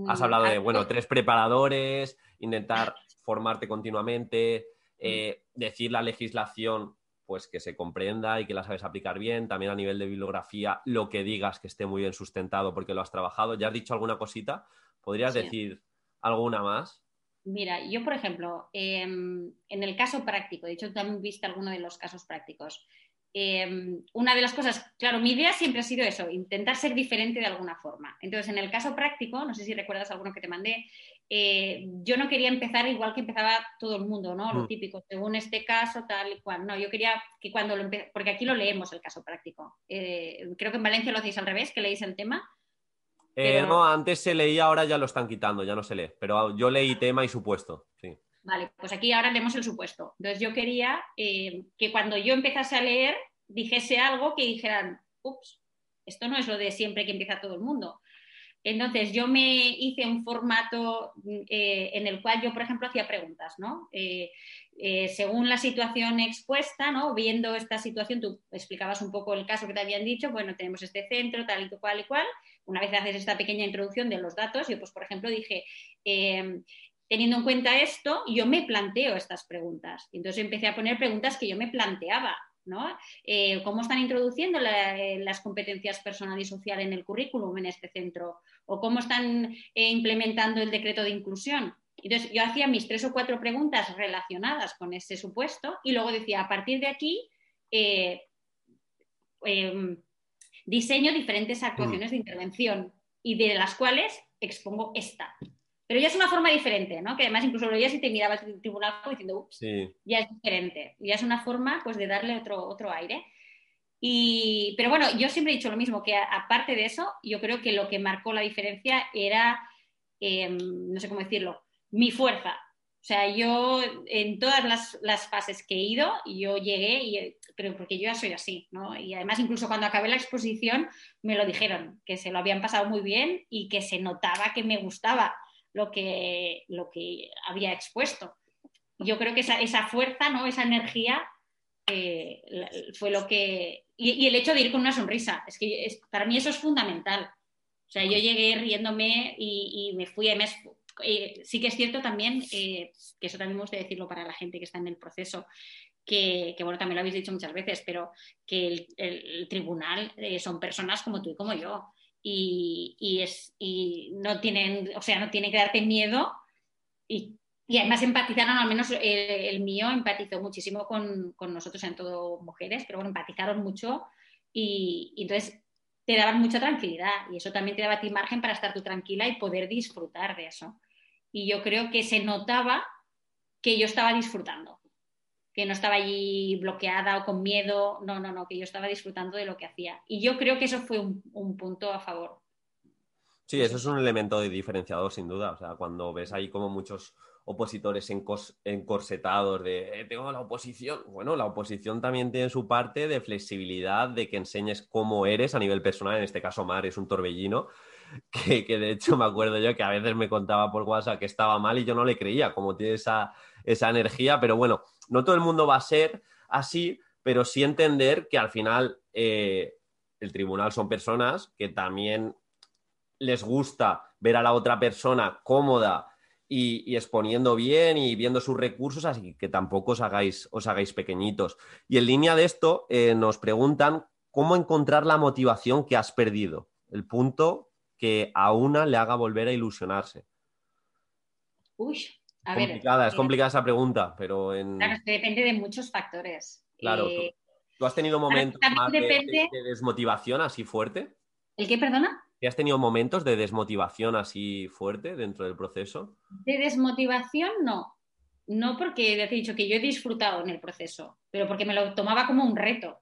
Has mm, hablado de, bueno, tres preparadores, intentar formarte continuamente, eh, decir la legislación pues que se comprenda y que la sabes aplicar bien. También a nivel de bibliografía, lo que digas que esté muy bien sustentado porque lo has trabajado. ¿Ya has dicho alguna cosita? ¿Podrías decir alguna más? Mira, yo, por ejemplo, em, en el caso práctico, de hecho, también viste alguno de los casos prácticos. Em, una de las cosas, claro, mi idea siempre ha sido eso, intentar ser diferente de alguna forma. Entonces, en el caso práctico, no sé si recuerdas alguno que te mandé, eh, yo no quería empezar igual que empezaba todo el mundo, ¿no? Lo mm. típico, según este caso, tal y cual. No, yo quería que cuando lo porque aquí lo leemos el caso práctico. Eh, creo que en Valencia lo hacéis al revés, que leéis el tema. Eh, no, antes se leía, ahora ya lo están quitando, ya no se lee. Pero yo leí tema y supuesto, sí. Vale, pues aquí ahora leemos el supuesto. Entonces yo quería eh, que cuando yo empezase a leer dijese algo que dijeran, ups, esto no es lo de siempre que empieza todo el mundo. Entonces yo me hice un formato eh, en el cual yo, por ejemplo, hacía preguntas, ¿no? Eh, según la situación expuesta, ¿no? Viendo esta situación, tú explicabas un poco el caso que te habían dicho, bueno, tenemos este centro, tal y cual y cual. Una vez haces esta pequeña introducción de los datos, yo pues, por ejemplo, dije, teniendo en cuenta esto, yo me planteo estas preguntas. Entonces empecé a poner preguntas que yo me planteaba. ¿no? Eh, ¿Cómo están introduciendo eh, las competencias personal y social en el currículum en este centro? ¿O cómo están eh, implementando el decreto de inclusión? Entonces yo hacía mis tres o cuatro preguntas relacionadas con ese supuesto y luego decía, a partir de aquí, em, diseño diferentes actuaciones de intervención y de las cuales expongo esta. Pero ya es una forma diferente, ¿no? Que además incluso lo veías y te mirabas el tribunal diciendo, ups, ya es diferente. Ya es una forma pues de darle otro, otro aire. Y, pero bueno, yo siempre he dicho lo mismo, que aparte de eso, yo creo que lo que marcó la diferencia era, em, no sé cómo decirlo, mi fuerza. O sea, yo en todas las, las, fases que he ido, yo llegué, y, pero porque yo ya soy así, ¿no? Y además incluso cuando acabé la exposición me lo dijeron, que se lo habían pasado muy bien y que se notaba que me gustaba lo que, lo que había expuesto. Yo creo que esa, esa fuerza, ¿no? esa energía eh, fue lo que... Y, el hecho de ir con una sonrisa, es que para mí eso es fundamental. O sea, yo llegué riéndome y, me fui, a eh, sí que es cierto también, eh, que eso también me gusta decirlo para la gente que está en el proceso, que, bueno, también lo habéis dicho muchas veces, pero que el, el tribunal son personas como tú y como yo y, es, y no tienen, o sea, no tiene que darte miedo y, además empatizaron, al menos el, mío empatizó muchísimo con, con, nosotros, en todo mujeres, pero bueno, empatizaron mucho y, entonces te daban mucha tranquilidad y eso también te daba a ti margen para estar tú tranquila y poder disfrutar de eso. Y yo creo que se notaba que yo estaba disfrutando que no estaba allí bloqueada o con miedo, no, no, no, que yo estaba disfrutando de lo que hacía. Y yo creo que eso fue un, punto a favor. Sí, eso es un elemento de diferenciador, sin duda. O sea, cuando ves ahí como muchos opositores encorsetados de eh, tengo la oposición. Bueno, la oposición también tiene su parte de flexibilidad, de que enseñes cómo eres a nivel personal. En este caso, Mar es un torbellino, que, que de hecho me acuerdo yo que a veces me contaba por WhatsApp que estaba mal y yo no le creía, como tiene esa, esa energía. Pero bueno, no todo el mundo va a ser así, pero sí entender que al final eh, el tribunal son personas que también les gusta ver a la otra persona cómoda y, exponiendo bien y viendo sus recursos, así que tampoco os hagáis, os hagáis pequeñitos. Y en línea de esto, eh, nos preguntan cómo encontrar la motivación que has perdido, el punto que a una le haga volver a ilusionarse. Uy, complicada, es eh, complicada esa pregunta, pero en... Claro, depende de muchos factores. Claro, ¿tú, has tenido momentos de, desmotivación así fuerte? ¿El qué, perdona? ¿Y has tenido momentos de desmotivación así fuerte dentro del proceso? De desmotivación no. No porque ya te he dicho que yo he disfrutado en el proceso, pero porque me lo tomaba como un reto.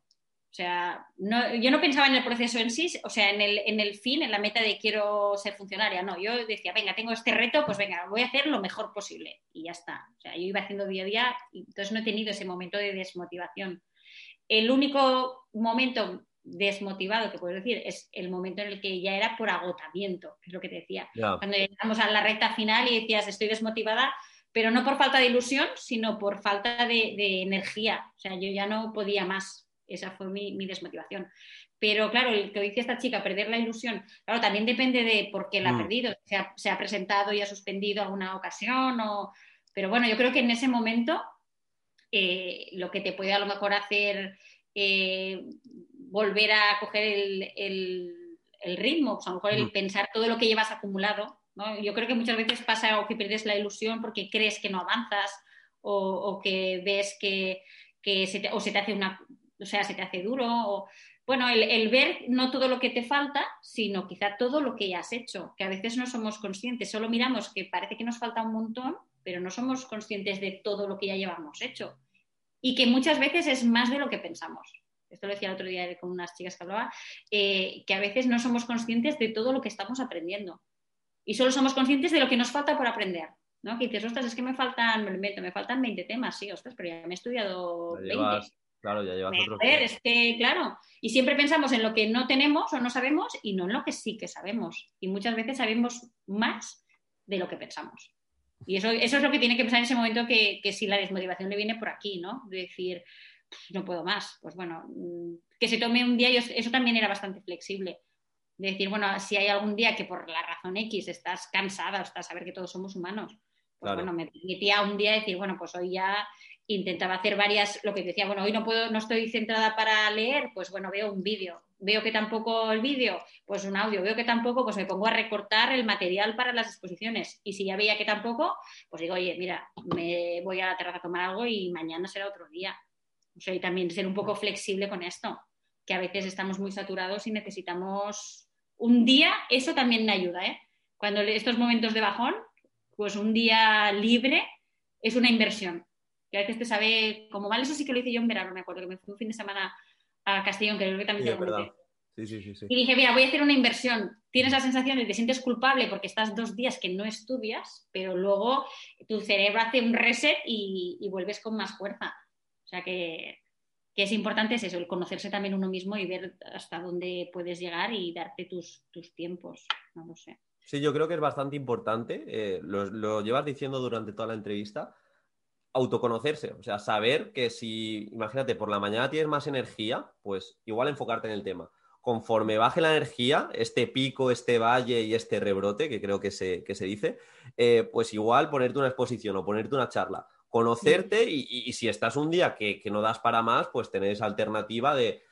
O sea, no, yo no pensaba en el proceso en sí, o sea, en el, en el fin, en la meta de quiero ser funcionaria. No, yo decía, venga, tengo este reto, pues venga, voy a hacer lo mejor posible. Y ya está. O sea, yo iba haciendo día a día y entonces no he tenido ese momento de desmotivación. El único momento desmotivado que puedo decir es el momento en el que ya era por agotamiento, que es lo que te decía. Cuando llegamos a la recta final y decías, estoy desmotivada, pero no por falta de ilusión, sino por falta de, de energía. O sea, yo ya no podía más. Esa fue mi, mi desmotivación. Pero claro, el que dice esta chica, perder la ilusión, claro, también depende de por qué la ha Mm. perdido. Se ha, se ha presentado y ha suspendido alguna ocasión, o... pero bueno, yo creo que en ese momento eh, lo que te puede a lo mejor hacer eh, volver a coger el, el- el ritmo, pues a lo mejor el Mm. pensar todo lo que llevas acumulado. ¿no? Yo creo que muchas veces pasa o que pierdes la ilusión porque crees que no avanzas o, o que ves que, que se te, o se te hace una, o sea, se te hace duro. O, bueno, el, el ver no todo lo que te falta, sino quizá todo lo que ya has hecho, que a veces no somos conscientes, solo miramos que parece que nos falta un montón, pero no somos conscientes de todo lo que ya llevamos hecho. Y que muchas veces es más de lo que pensamos. Esto lo decía el otro día con unas chicas que hablaba, eh, que a veces no somos conscientes de todo lo que estamos aprendiendo. Y solo somos conscientes de lo que nos falta por aprender. ¿no? Que dices, ostras, es que me faltan, me invento, me faltan 20 temas, sí, ostras, pero ya me he estudiado Ya 20. llevas, claro, ya llevas Me- otros. a ver, es que, claro, y siempre pensamos en lo que no tenemos o no sabemos y no en lo que sí que sabemos. Y muchas veces sabemos más de lo que pensamos. Y eso, eso es lo que tiene que pensar en ese momento que, que si la desmotivación le viene por aquí, ¿no? De decir, "Pff, no puedo más. Pues bueno, mm, que se tome un día, yo- eso también era bastante flexible. De decir, bueno, si hay algún día que por la razón X estás cansada, o estás a ver que todos somos humanos, pues Claro. bueno, me permitía un día decir, bueno, pues hoy ya intentaba hacer varias, lo que decía, bueno, hoy no puedo, no estoy centrada para leer, pues bueno, veo un vídeo. Veo que tampoco el vídeo, pues un audio. Veo que tampoco, pues me pongo a recortar el material para las exposiciones. Y si ya veía que tampoco, pues digo, oye, mira, me voy a la terraza a tomar algo y mañana será otro día. O sea, y también ser un poco flexible con esto, que a veces estamos muy saturados y necesitamos un día, eso también me ayuda, ¿eh? Cuando estos momentos de bajón, pues un día libre es una inversión. Que a veces te sabe como mal, eso sí que lo hice yo en verano, me acuerdo que me fui un fin de semana a Castellón, que creo que también Sí, te lo. Sí, sí, sí, sí. Y dije, mira, voy a hacer una inversión. Tienes la sensación de que te sientes culpable porque estás dos días que no estudias, pero luego tu cerebro hace un reset y, y vuelves con más fuerza. O sea que, que es importante es eso, el conocerse también uno mismo y ver hasta dónde puedes llegar y darte tus, tus tiempos. No lo sé. Sí, yo creo que es bastante importante, eh, lo, lo llevas diciendo durante toda la entrevista, autoconocerse, o sea, saber que si, imagínate, por la mañana tienes más energía, pues igual enfocarte en el tema. Conforme baje la energía, este pico, este valle y este rebrote, que creo que se, que se dice, eh, pues igual ponerte una exposición o ponerte una charla, conocerte y, y- si estás un día que, que no das para más, pues tener esa alternativa de,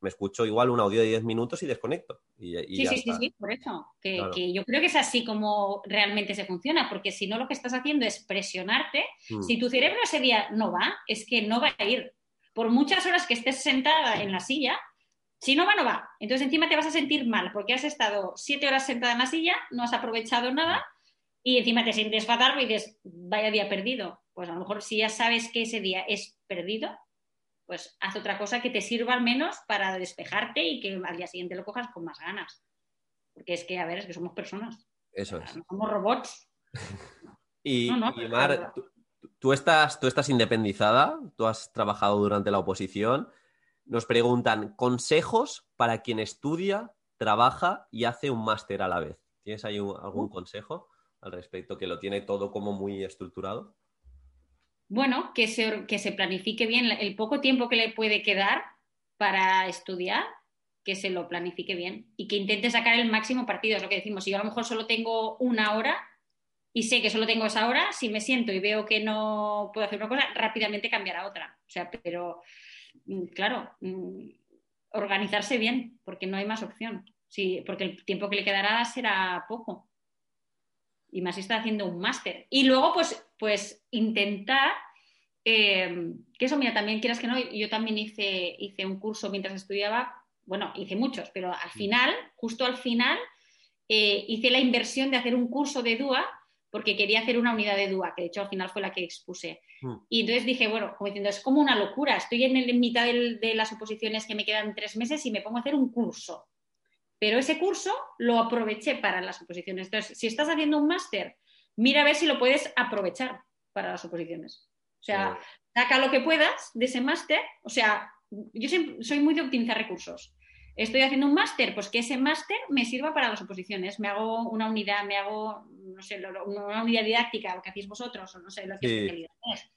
me escucho igual un audio de 10 minutos y desconecto. Y, y Sí, ya sí, sí, sí, por eso. Que, Claro. que yo creo que es así como realmente se funciona, porque si no lo que estás haciendo es presionarte, Mm. si tu cerebro ese día no va, es que no va a ir. Por muchas horas que estés sentada en la silla, si no va, no va. Entonces encima te vas a sentir mal, porque has estado siete horas sentada en la silla, no has aprovechado nada y encima te sientes fatal y dices, vaya día perdido. Pues a lo mejor si ya sabes que ese día es perdido, pues haz otra cosa que te sirva al menos para despejarte y que al día siguiente lo cojas con más ganas. Porque es que, a ver, es que somos personas, Eso es. no somos robots. Y, No, no, y pero Mar, tú, tú estás, tú estás independizada, tú has trabajado durante la oposición. Nos preguntan consejos para quien estudia, trabaja y hace un máster a la vez. ¿Tienes ahí un- algún consejo al respecto que lo tiene todo como muy estructurado? Bueno, que se, que se planifique bien el poco tiempo que le puede quedar para estudiar, que se lo planifique bien y que intente sacar el máximo partido. Es lo que decimos. Si yo a lo mejor solo tengo una hora y sé que solo tengo esa hora, si me siento y veo que no puedo hacer una cosa, rápidamente cambiar a otra. O sea, pero mm, claro, mm, organizarse bien, porque no hay más opción. Sí, porque el tiempo que le quedará será poco. Y más si está haciendo un máster. Y luego, pues, pues intentar, eh, que eso, mira, también quieras que no, yo también hice, hice un curso mientras estudiaba, bueno, hice muchos, pero al final, justo al final, eh, hice la inversión de hacer un curso de DUA porque quería hacer una unidad de DUA, que de hecho al final fue la que expuse. Mm. Y entonces dije, bueno, como diciendo, es como una locura, estoy en, el- en mitad del- de las oposiciones que me quedan tres meses y me pongo a hacer un curso. Pero ese curso lo aproveché para las oposiciones. Entonces, si estás haciendo un máster, mira a ver si lo puedes aprovechar para las oposiciones. O sea, saca lo que puedas de ese máster. O sea, yo siempre- soy muy de optimizar recursos. Estoy haciendo un máster, pues que ese máster me sirva para las oposiciones. Me hago una unidad, me hago, no sé, una unidad didáctica, lo que hacéis vosotros, o no sé, lo que Sí. especialidad es.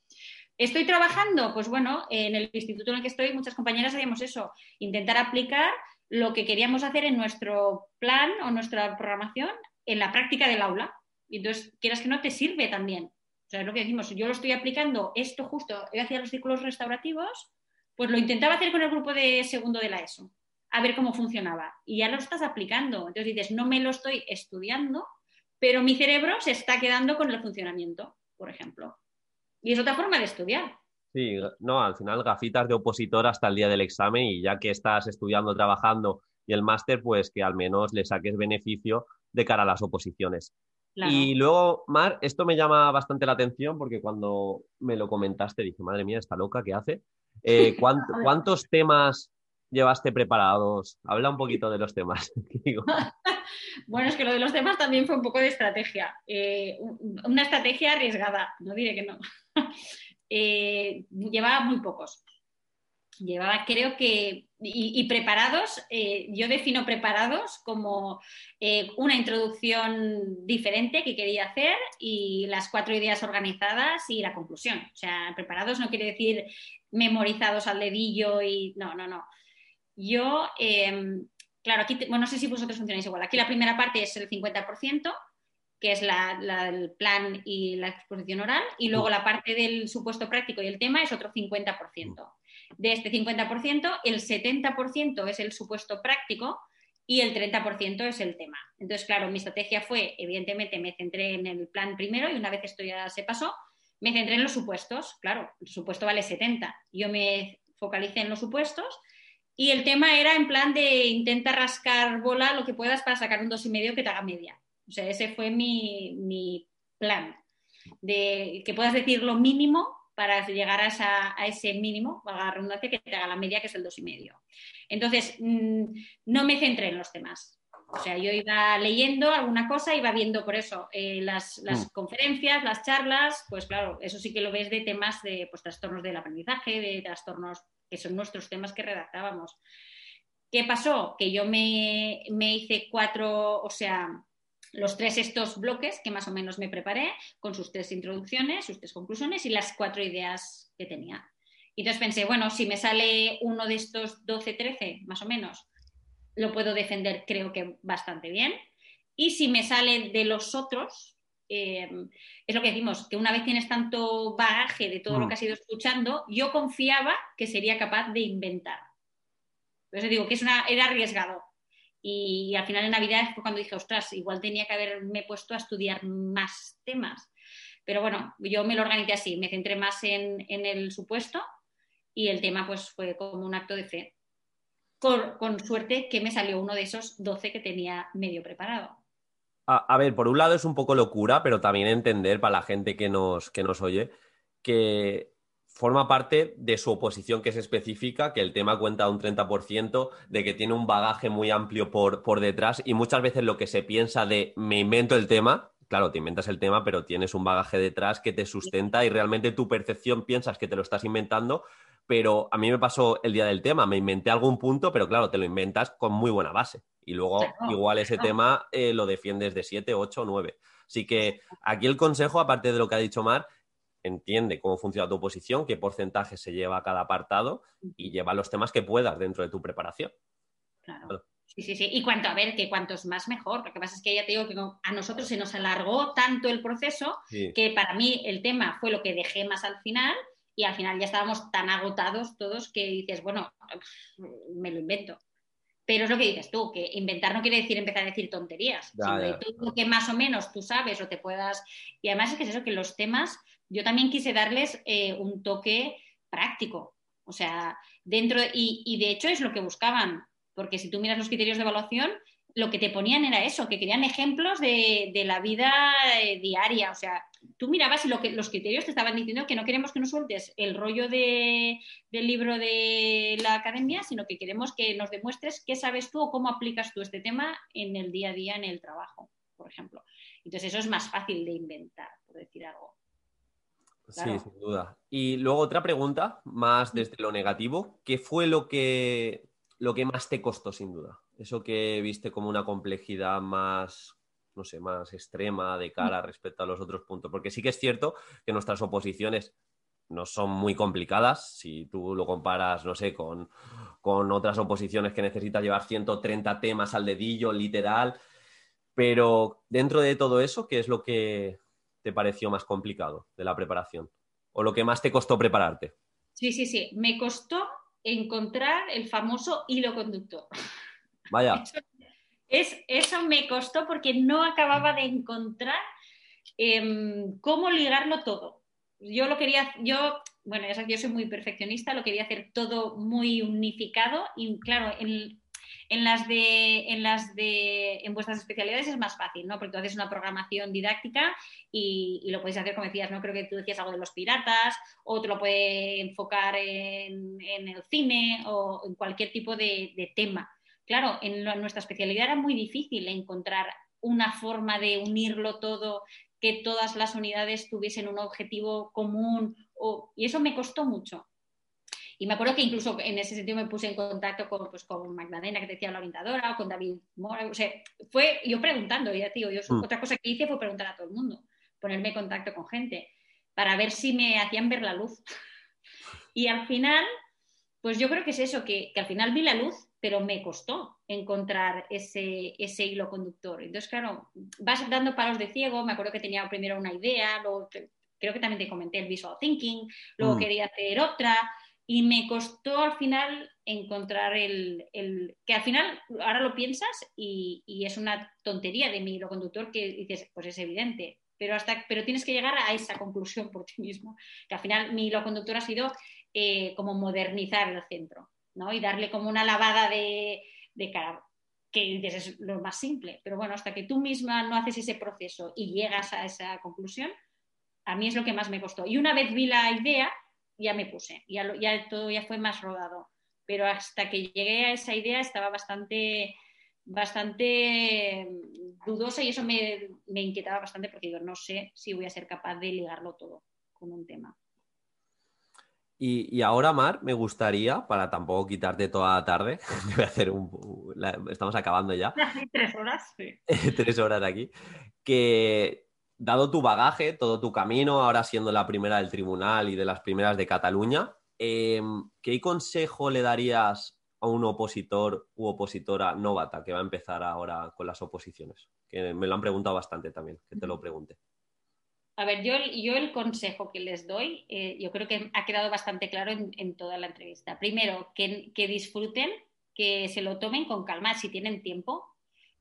Estoy trabajando, pues bueno, en el instituto en el que estoy, muchas compañeras hacíamos eso, intentar aplicar lo que queríamos hacer en nuestro plan o nuestra programación en la práctica del aula. Y entonces, quieras que no, te sirve también. O sea, es lo que decimos, yo lo estoy aplicando esto justo, yo hacía los círculos restaurativos, pues lo intentaba hacer con el grupo de segundo de la ESO, a ver cómo funcionaba. Y ya lo estás aplicando. Entonces dices, no me lo estoy estudiando, pero mi cerebro se está quedando con el funcionamiento, por ejemplo. Y es otra forma de estudiar. Sí, no, al final gafitas de opositor hasta el día del examen y ya que estás estudiando, trabajando y el máster, pues que al menos le saques beneficio de cara a las oposiciones. Claro. Y luego, Mar, esto me llama bastante la atención porque cuando me lo comentaste dije, madre mía, está loca, ¿qué hace? Eh, ¿cuánt- ¿Cuántos temas llevaste preparados? Habla un poquito de los temas. Digo, Bueno, es que lo de los temas también fue un poco de estrategia. Eh, un- una estrategia arriesgada, no diré que no. Eh, llevaba muy pocos. Llevaba, creo que, y, preparados, eh, yo defino preparados como eh, una introducción diferente que quería hacer y las cuatro ideas organizadas y la conclusión. O sea, preparados no quiere decir memorizados al dedillo y no, no, no. Yo, eh, claro, aquí, bueno, no sé si vosotros funcionáis igual. Aquí la primera parte es el 50%, que es la- la- el plan y la exposición oral, y luego la parte del supuesto práctico y el tema es otro 50%. De este 50%, el 70% es el supuesto práctico y el 30% es el tema. Entonces, claro, mi estrategia fue, evidentemente, me centré en el plan primero y una vez esto ya se pasó, me centré en los supuestos. Claro, el supuesto vale 70. Yo me focalicé en los supuestos y el tema era en plan de intenta rascar bola lo que puedas para sacar un dos y medio que te haga media. O sea, ese fue mi, mi plan. De que puedas decir lo mínimo para llegar a, esa- a ese mínimo, valga la redundancia, que te haga la media, que es el dos y medio. Entonces, mm, no me centré en los temas. O sea, yo iba leyendo alguna cosa, iba viendo por eso eh, las, las Mm. conferencias, las charlas, pues claro, eso sí que lo ves de temas de pues, trastornos del aprendizaje, de trastornos que son nuestros temas que redactábamos. ¿Qué pasó? Que yo me, me hice cuatro, o sea, los tres estos bloques que más o menos me preparé, con sus tres introducciones, sus tres conclusiones y las cuatro ideas que tenía. Y entonces pensé, bueno, si me sale uno de estos 12, 13, más o menos, lo puedo defender creo que bastante bien. Y si me sale de los otros, eh, es lo que decimos, que una vez tienes tanto bagaje de todo lo Mm. que has ido escuchando, yo confiaba que sería capaz de inventar. Entonces digo que es una, era arriesgado. Y, al final en Navidad fue cuando dije, ostras, igual tenía que haberme puesto a estudiar más temas. Pero bueno, yo me lo organicé así, me centré más en, en el supuesto y el tema pues fue como un acto de fe. Con, con suerte que me salió uno de esos 12 que tenía medio preparado. A, a ver, por un lado es un poco locura, pero también entender para la gente que nos, que nos oye que forma parte de su oposición que es específica, que el tema cuenta un 30%, de que tiene un bagaje muy amplio por, por detrás y muchas veces lo que se piensa de me invento el tema, claro, te inventas el tema, pero tienes un bagaje detrás que te sustenta y realmente tu percepción piensas que te lo estás inventando, pero a mí me pasó el día del tema, me inventé algún punto, pero claro, te lo inventas con muy buena base. Y luego Claro, igual ese claro. tema eh, lo defiendes de 7, 8, 9. Así que aquí el consejo, aparte de lo que ha dicho Mar, entiende cómo funciona tu oposición, qué porcentaje se lleva a cada apartado y lleva los temas que puedas dentro de tu preparación. Claro. Sí, sí, sí. Y cuanto, a ver, que cuantos más mejor. Lo que pasa es que ya te digo que a nosotros se nos alargó tanto el proceso Sí. que para mí el tema fue lo que dejé más al final y al final ya estábamos tan agotados todos que dices, bueno, me lo invento. Pero es lo que dices tú, que inventar no quiere decir empezar a decir tonterías, Ya, sino ya. de todo lo que más o menos tú sabes o te puedas... Y además es que es eso, que los temas, yo también quise darles eh, un toque práctico. O sea, dentro, y, y de hecho es lo que buscaban, porque si tú miras los criterios de evaluación, lo que te ponían era eso, que querían ejemplos de, la vida eh, diaria. O sea, tú mirabas y lo que, los criterios te estaban diciendo que no queremos que nos sueltes el rollo del libro de la academia, sino que queremos que nos demuestres qué sabes tú o cómo aplicas tú este tema en el día a día, en el trabajo, por ejemplo. Entonces eso es más fácil de inventar, por decir algo. Sí, sin duda. Y luego otra pregunta, más desde lo negativo. ¿Qué fue lo que, lo que más te costó, sin duda? Eso que viste como una complejidad más, no sé, más extrema de cara respecto a los otros puntos. Porque sí que es cierto que nuestras oposiciones no son muy complicadas. Si tú lo comparas, no sé, con, con otras oposiciones que necesitas llevar 130 temas al dedillo, literal. Pero dentro de todo eso, ¿qué es lo que te pareció más complicado de la preparación? ¿O lo que más te costó prepararte? Sí, sí, sí. Me costó encontrar el famoso hilo conductor. Vaya. Eso, es, eso me costó porque no acababa de encontrar em, cómo ligarlo todo. Yo lo quería, yo, bueno, yo soy muy perfeccionista, lo quería hacer todo muy unificado y claro, en, en las de, en las de, en vuestras especialidades es más fácil, ¿no? Porque tú haces una programación didáctica y, lo podéis hacer como decías, ¿no? Creo que tú decías algo de los piratas, o te lo puede enfocar en, el cine o en cualquier tipo de, tema. Claro, en, nuestra especialidad era muy difícil encontrar una forma de unirlo todo, que todas las unidades tuviesen un objetivo común, y eso me costó mucho. Y me acuerdo que incluso en ese sentido me puse en contacto con, pues, con Magdalena, que te decía la orientadora, o con David Mora. O sea, fue yo preguntando, ya tío, yo, mm. otra cosa que hice fue preguntar a todo el mundo, ponerme en contacto con gente, para ver si me hacían ver la luz. Y al final, pues yo creo que es eso, que, que al final vi la luz, pero me costó encontrar ese, ese, hilo conductor. Entonces, claro, vas dando palos de ciego, me acuerdo que tenía primero una idea, luego creo que también te comenté el visual thinking, luego mm. quería hacer otra, y me costó al final encontrar el, que al final ahora lo piensas y, es una tontería de mi hilo conductor que dices, pues es evidente, pero, hasta, pero tienes que llegar a esa conclusión por ti mismo, que al final mi hilo conductor ha sido eh, como modernizar el centro ¿no? y darle como una lavada de, de cara, que es lo más simple, pero bueno, hasta que tú misma no haces ese proceso y llegas a esa conclusión, a mí es lo que más me costó. Y una vez vi la idea, ya me puse, ya, ya todo ya fue más rodado. Pero hasta que llegué a esa idea estaba bastante, bastante dudosa y eso me, me inquietaba bastante porque yo no sé si voy a ser capaz de ligarlo todo con un tema. Y, ahora, Mar, me gustaría, para tampoco quitarte toda la tarde, voy a hacer un, estamos acabando ya. Tres horas, sí. Tres horas aquí. Que dado tu bagaje, todo tu camino, ahora siendo la primera del tribunal y de las primeras de Cataluña, em, ¿qué consejo le darías a un opositor u opositora novata que va a empezar ahora con las oposiciones? Que me lo han preguntado bastante también, que te lo pregunte. A ver, yo, yo el consejo que les doy, eh, yo creo que ha quedado bastante claro en, toda la entrevista. Primero, que, disfruten, que se lo tomen con calma si tienen tiempo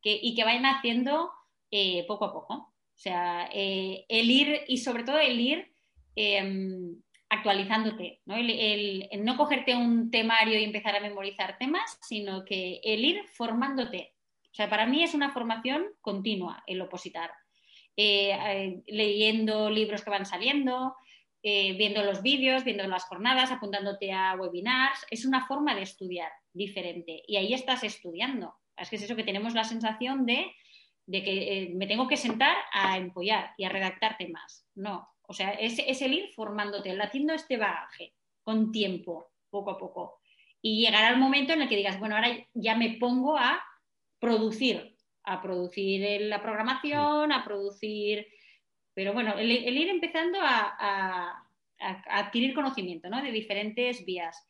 y que vayan haciendo eh, poco a poco. O sea, eh, el ir y sobre todo el ir em, actualizándote, ¿no? El, no cogerte un temario y empezar a memorizar temas, sino que el ir formándote. O sea, para mí es una formación continua el opositar. Eh, eh, leyendo libros que van saliendo, viendo los vídeos, viendo las jornadas, apuntándote a webinars. Es una forma de estudiar diferente. Y ahí estás estudiando. Es que es eso que tenemos la sensación de de que eh, me tengo que sentar a empollar y a redactar temas. No, o sea, es, el ir formándote, haciendo este bagaje con tiempo, poco a poco. Y llegará el momento en el que digas, bueno, ahora ya me pongo a producir, a producir la programación, a producir... Pero bueno, el, ir empezando a, adquirir conocimiento ¿no? de diferentes vías.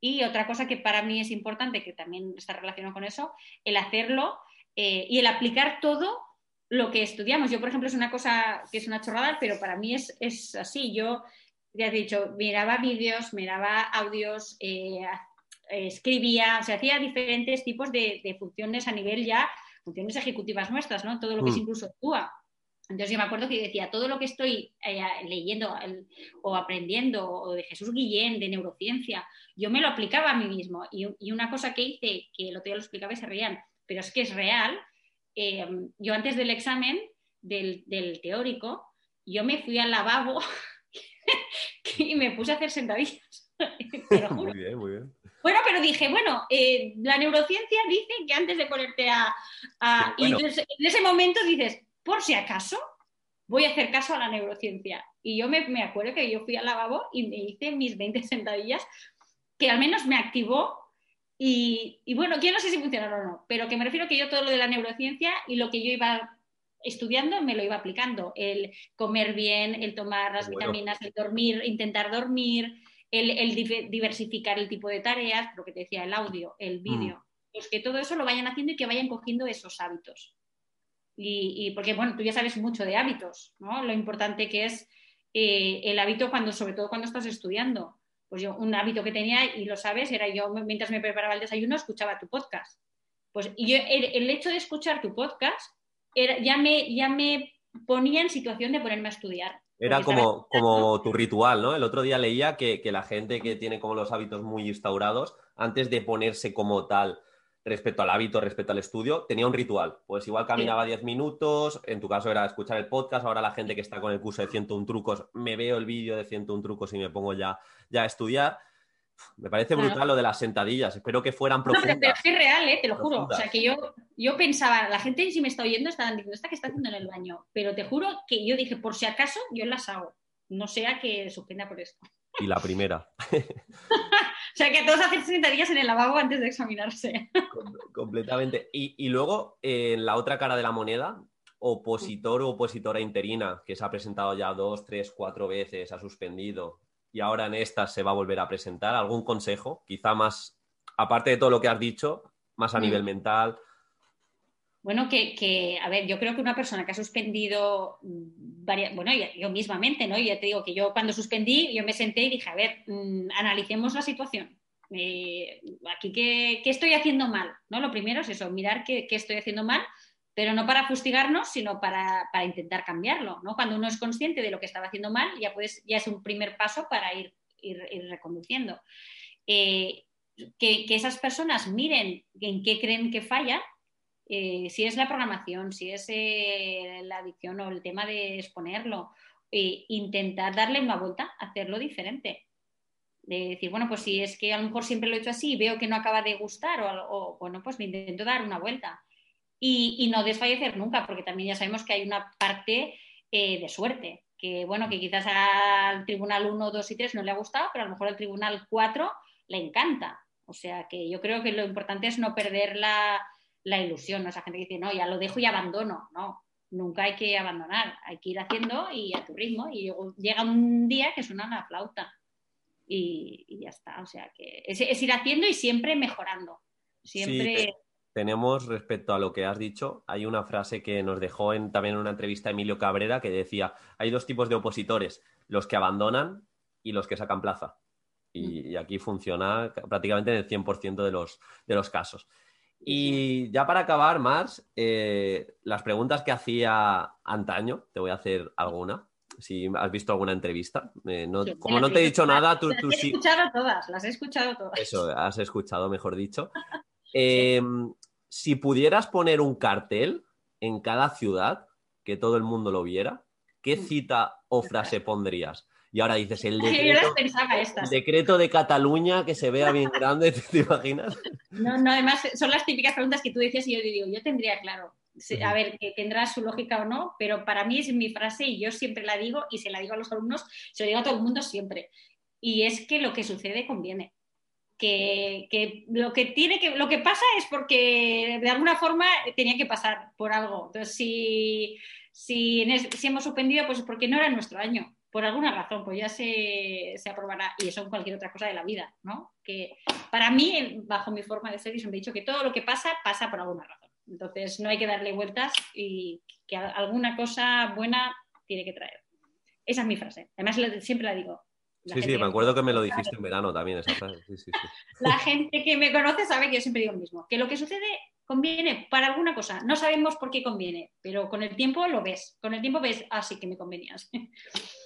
Y otra cosa que para mí es importante, que también está relacionado con eso, el hacerlo eh, y el aplicar todo lo que estudiamos. Yo, por ejemplo, es una cosa que es una chorrada, pero para mí es, así. Yo, ya he dicho, miraba vídeos, miraba audios, eh, escribía, o sea, hacía diferentes tipos de, funciones a nivel ya, funciones ejecutivas nuestras, ¿no? Todo lo que es mm. incluso TUA. Entonces yo me acuerdo que decía, todo lo que estoy eh, leyendo o aprendiendo, o de Jesús Guillén, de neurociencia, yo me lo aplicaba a mí mismo. Y, y, una cosa que hice, que el otro día lo explicaba y se reían, pero es que es real. Eh, yo antes del examen del, teórico, yo me fui al lavabo y me puse a hacer sentadillas. Muy bien, muy bien. Bueno, pero dije, bueno, eh, la neurociencia dice que antes de ponerte a... Y en ese momento dices, por si acaso, voy a hacer caso a la neurociencia. Y yo me, me, acuerdo que yo fui al lavabo y me hice mis 20 sentadillas, que al menos me activó. Y, y bueno, que no sé si funcionaron o no, pero que me refiero que yo todo lo de la neurociencia y lo que yo iba estudiando me lo iba aplicando. El comer bien, el tomar las vitaminas, el dormir, intentar dormir, el, diversificar el tipo de tareas, lo que te decía, el audio, el mm. vídeo. Pues que todo eso lo vayan haciendo y que vayan cogiendo esos hábitos. Y, porque, bueno, tú ya sabes mucho de hábitos, ¿no? Lo importante que es eh, el hábito cuando, sobre todo cuando estás estudiando. Pues yo, un hábito que tenía, y lo sabes, era yo mientras me preparaba el desayuno, escuchaba tu podcast. Pues y yo, el, hecho de escuchar tu podcast era, ya, me, ya me ponía en situación de ponerme a estudiar. Era como, como tu ritual, ¿no? El otro día leía que, que, la gente que tiene como los hábitos muy instaurados, antes de ponerse como tal respecto al hábito, respecto al estudio, tenía un ritual. Pues igual caminaba 10 minutos, en tu caso era escuchar el podcast, ahora la gente que está con el curso de 101 trucos, me veo el vídeo de 101 trucos y me pongo ya, ya a estudiar. Me parece brutal lo de las sentadillas. Espero que fueran profundas. No, pero, es real, ¿eh? te lo juro. O sea, que yo, yo pensaba, la gente si me está oyendo está diciendo, ¿esta que está haciendo en el baño? Pero te juro que yo dije, por si acaso, yo las hago. No sea que suspenda por esto. Y la primera. o sea, que todos hacen sentadillas en el lavabo antes de examinarse. completamente. Y, luego, en la otra cara de la moneda, opositor o opositora interina, que se ha presentado ya dos, tres, cuatro veces, ha suspendido, y ahora en esta se va a volver a presentar. ¿Algún consejo? Quizá más, aparte de todo lo que has dicho, más a mm. nivel mental. Bueno, que, a ver, yo creo que una persona que ha suspendido varias, bueno, yo, mismamente, ¿no? Ya te digo que yo cuando suspendí, yo me senté y dije, a ver, mm, analicemos la situación. Eh, aquí, ¿qué, estoy haciendo mal? ¿no? Lo primero es eso, mirar qué, estoy haciendo mal, pero no para fustigarnos, sino para, intentar cambiarlo. ¿no? Cuando uno es consciente de lo que estaba haciendo mal, ya, puedes, ya es un primer paso para ir, ir, reconduciendo. Eh, que, esas personas miren en qué creen que falla, eh, si es la programación, si es eh, la adicción o el tema de exponerlo, intentar darle una vuelta, hacerlo diferente. De decir, bueno, pues si es que a lo mejor siempre lo he hecho así y veo que no acaba de gustar, o, bueno, pues me intento dar una vuelta y, no desfallecer nunca, porque también ya sabemos que hay una parte eh, de suerte, que bueno, que quizás al tribunal 1, 2 y 3 no le ha gustado, pero a lo mejor al tribunal 4 le encanta. O sea que yo creo que lo importante es no perder la, ilusión, ¿no? Esa gente que dice, no, ya lo dejo y abandono. No, nunca hay que abandonar, hay que ir haciendo y a tu ritmo. Y luego llega un día que suena la flauta y, ya está. O sea que es, ir haciendo y siempre mejorando. Siempre tenemos respecto a lo que has dicho, hay una frase que nos dejó en, también en una entrevista Emilio Cabrera que decía, hay dos tipos de opositores, los que abandonan y los que sacan plaza. Y, mm. aquí funciona prácticamente en el 100% de los, de los casos. Y ya para acabar, Mars, eh, las preguntas que hacía antaño, te voy a hacer alguna. Si has visto alguna entrevista. Eh, como no te he dicho nada, tú, tú sí. Las he escuchado todas, las he escuchado todas. Eso, has escuchado, mejor dicho. Eh, si pudieras poner un cartel en cada ciudad, que todo el mundo lo viera, ¿qué mm. cita o frase pondrías? Y ahora dices, el decreto, de Cataluña que se vea bien grande, ¿te, imaginas? No, no, además son las típicas preguntas que tú decías y yo digo, yo tendría claro. A ver, que tendrá su lógica o no, pero para mí es mi frase y yo siempre la digo y se la digo a los alumnos, se lo digo a todo el mundo siempre. Y es que lo que sucede conviene que, lo que tiene que lo que pasa es porque de alguna forma tenía que pasar por algo. Entonces, si, si, hemos suspendido, pues es porque no era nuestro año, por alguna razón, pues ya se, se, aprobará. Y eso en cualquier otra cosa de la vida, ¿no? Que para mí, bajo mi forma de ser, y siempre he dicho que todo lo que pasa, pasa por alguna razón. Entonces, no hay que darle vueltas y que alguna cosa buena tiene que traer. Esa es mi frase. Además, siempre la digo, sí, sí, me acuerdo que me lo dijiste en verano también, esa frase. La gente que me conoce sabe que yo siempre digo lo mismo, que lo que sucede conviene para alguna cosa. No sabemos por qué conviene, pero con el tiempo lo ves. Con el tiempo ves, ah, sí que me convenías.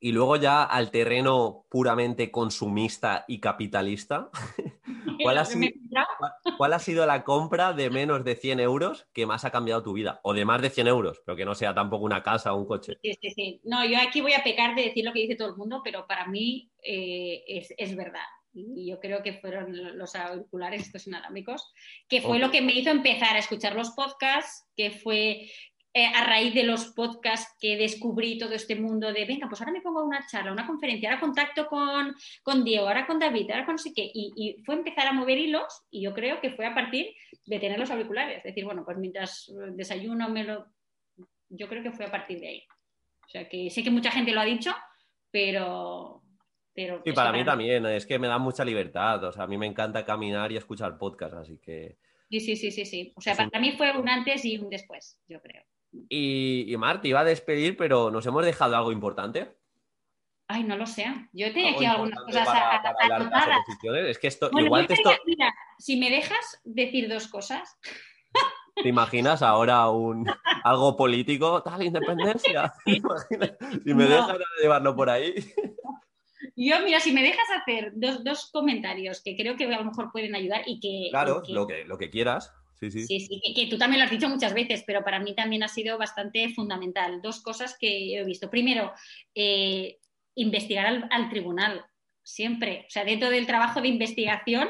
Y luego ya al terreno puramente consumista y capitalista. ¿Cuál ha, sido, comprado. cuál- cuál ha sido la compra de menos de 100 euros que más ha cambiado tu vida? O de más de 100 euros, pero que no sea tampoco una casa o un coche. Sí, sí, sí. No, yo aquí voy a pecar de decir lo que dice todo el mundo, pero para mí eh, es, es verdad. Y yo creo que fueron los auriculares, estos inalámbricos, que fue lo que me hizo empezar a escuchar los podcasts, que fue eh, a raíz de los podcasts que descubrí todo este mundo de, venga, pues ahora me pongo a una charla, una conferencia, ahora contacto con, con Diego, ahora con David, ahora con no sé qué. Y, y fue empezar a mover hilos y yo creo que fue a partir de tener los auriculares. Es decir, bueno, pues mientras eh, desayuno me lo... Yo creo que fue a partir de ahí. O sea que sé que mucha gente lo ha dicho, pero. pero Y para mí también, es que me da mucha libertad. O sea, a mí me encanta caminar y escuchar podcast, así que. Sí, sí, sí, sí, sí. O sea, para mí fue un antes y un después, yo creo. Y, y Mar, te iba a despedir, pero nos hemos dejado algo importante. Ay, no lo sé. Yo tenía aquí algunas cosas anotadas. Es que esto, Bueno, igual te, esto, mira, si me dejas decir dos cosas. ¿te imaginas ahora un algo político, tal independencia. Si me No. dejas llevarlo por ahí. Yo, mira, si me dejas hacer dos, dos comentarios que creo que a lo mejor pueden ayudar y que. Claro, y que- lo que, lo que quieras. Sí, sí. Que, tú también lo has dicho muchas veces, pero para mí también ha sido bastante fundamental. Dos cosas que he visto. Primero, eh, investigar al, al tribunal, siempre. O sea, dentro del trabajo de investigación,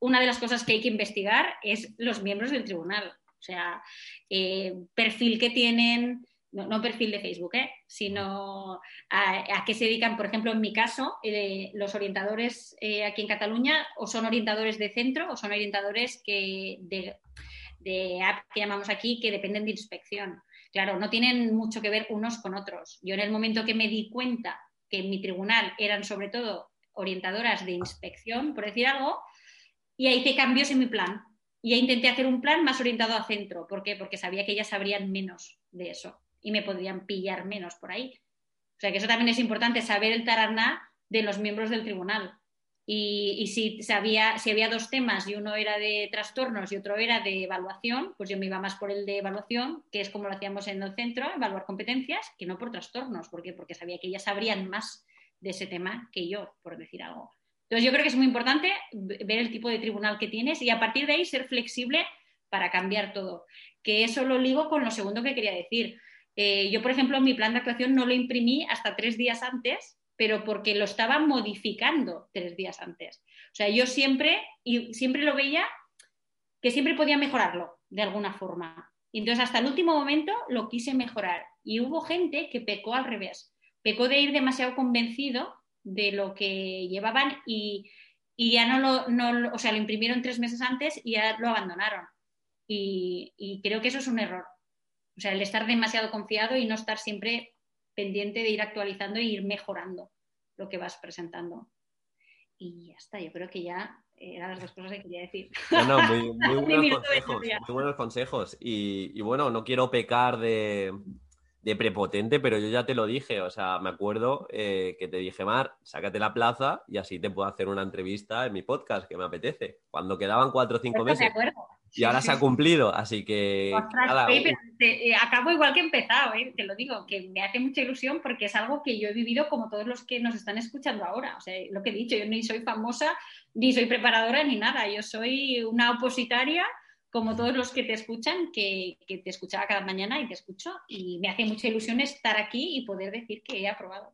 una de las cosas que hay que investigar es los miembros del tribunal. O sea, eh, perfil que tienen, no, perfil de Facebook, ¿eh? sino a, qué se dedican, por ejemplo, en mi caso, eh, los orientadores eh, aquí en Cataluña o son orientadores de centro o son orientadores que de, de app que llamamos aquí que dependen de inspección. Claro, no tienen mucho que ver unos con otros. Yo en el momento que me di cuenta que en mi tribunal eran sobre todo orientadoras de inspección, por decir algo, y ahí hice cambios en mi plan. Y ahí intenté hacer un plan más orientado a centro. ¿Por qué? Porque sabía que ellas sabrían menos de eso y me podrían pillar menos por ahí. O sea que eso también es importante, saber el taraná de los miembros del tribunal. Y, y si, sabía, si había dos temas y uno era de trastornos y otro era de evaluación, pues yo me iba más por el de evaluación, que es como lo hacíamos en el centro, evaluar competencias, que no por trastornos. ¿Por qué? Porque sabía que ellas sabrían más de ese tema que yo, por decir algo. Entonces yo creo que es muy importante ver el tipo de tribunal que tienes y a partir de ahí ser flexible para cambiar todo. Que eso lo ligo con lo segundo que quería decir. Eh, yo, por ejemplo, mi plan de actuación no lo imprimí hasta tres días antes, pero porque lo estaba modificando tres días antes. O sea, yo siempre, y siempre lo veía que siempre podía mejorarlo de alguna forma. Entonces hasta el último momento lo quise mejorar. Y hubo gente que pecó al revés. Pecó de ir demasiado convencido de lo que llevaban y, ya no lo, o sea, lo imprimieron tres meses antes y ya lo abandonaron. Y creo que eso es un error. O sea, el estar demasiado confiado y no estar siempre pendiente de ir actualizando e ir mejorando lo que vas presentando. Y ya está, yo creo que ya eran las dos cosas que quería decir. No, no, muy, buenos consejos. Muy buenos consejos. Y, y bueno, no quiero pecar de, de prepotente, pero yo ya te lo dije. O sea, me acuerdo eh, que te dije, Mar, sácate la plaza y así te puedo hacer una entrevista en mi podcast, que me apetece. Cuando quedaban cuatro o cinco ¿Estás de meses. acuerdo? Y ahora se ha cumplido, así que. Ostras, nada, oye, pero te- eh, acabo igual que he empezado, ¿eh? te lo digo, que me hace mucha ilusión porque es algo que yo he vivido como todos los que nos están escuchando ahora. O sea, lo que he dicho, yo ni soy famosa, ni soy preparadora, ni nada. Yo soy una opositaria como todos los que te escuchan, que, que te escuchaba cada mañana y te escucho. Y me hace mucha ilusión estar aquí y poder decir que he aprobado.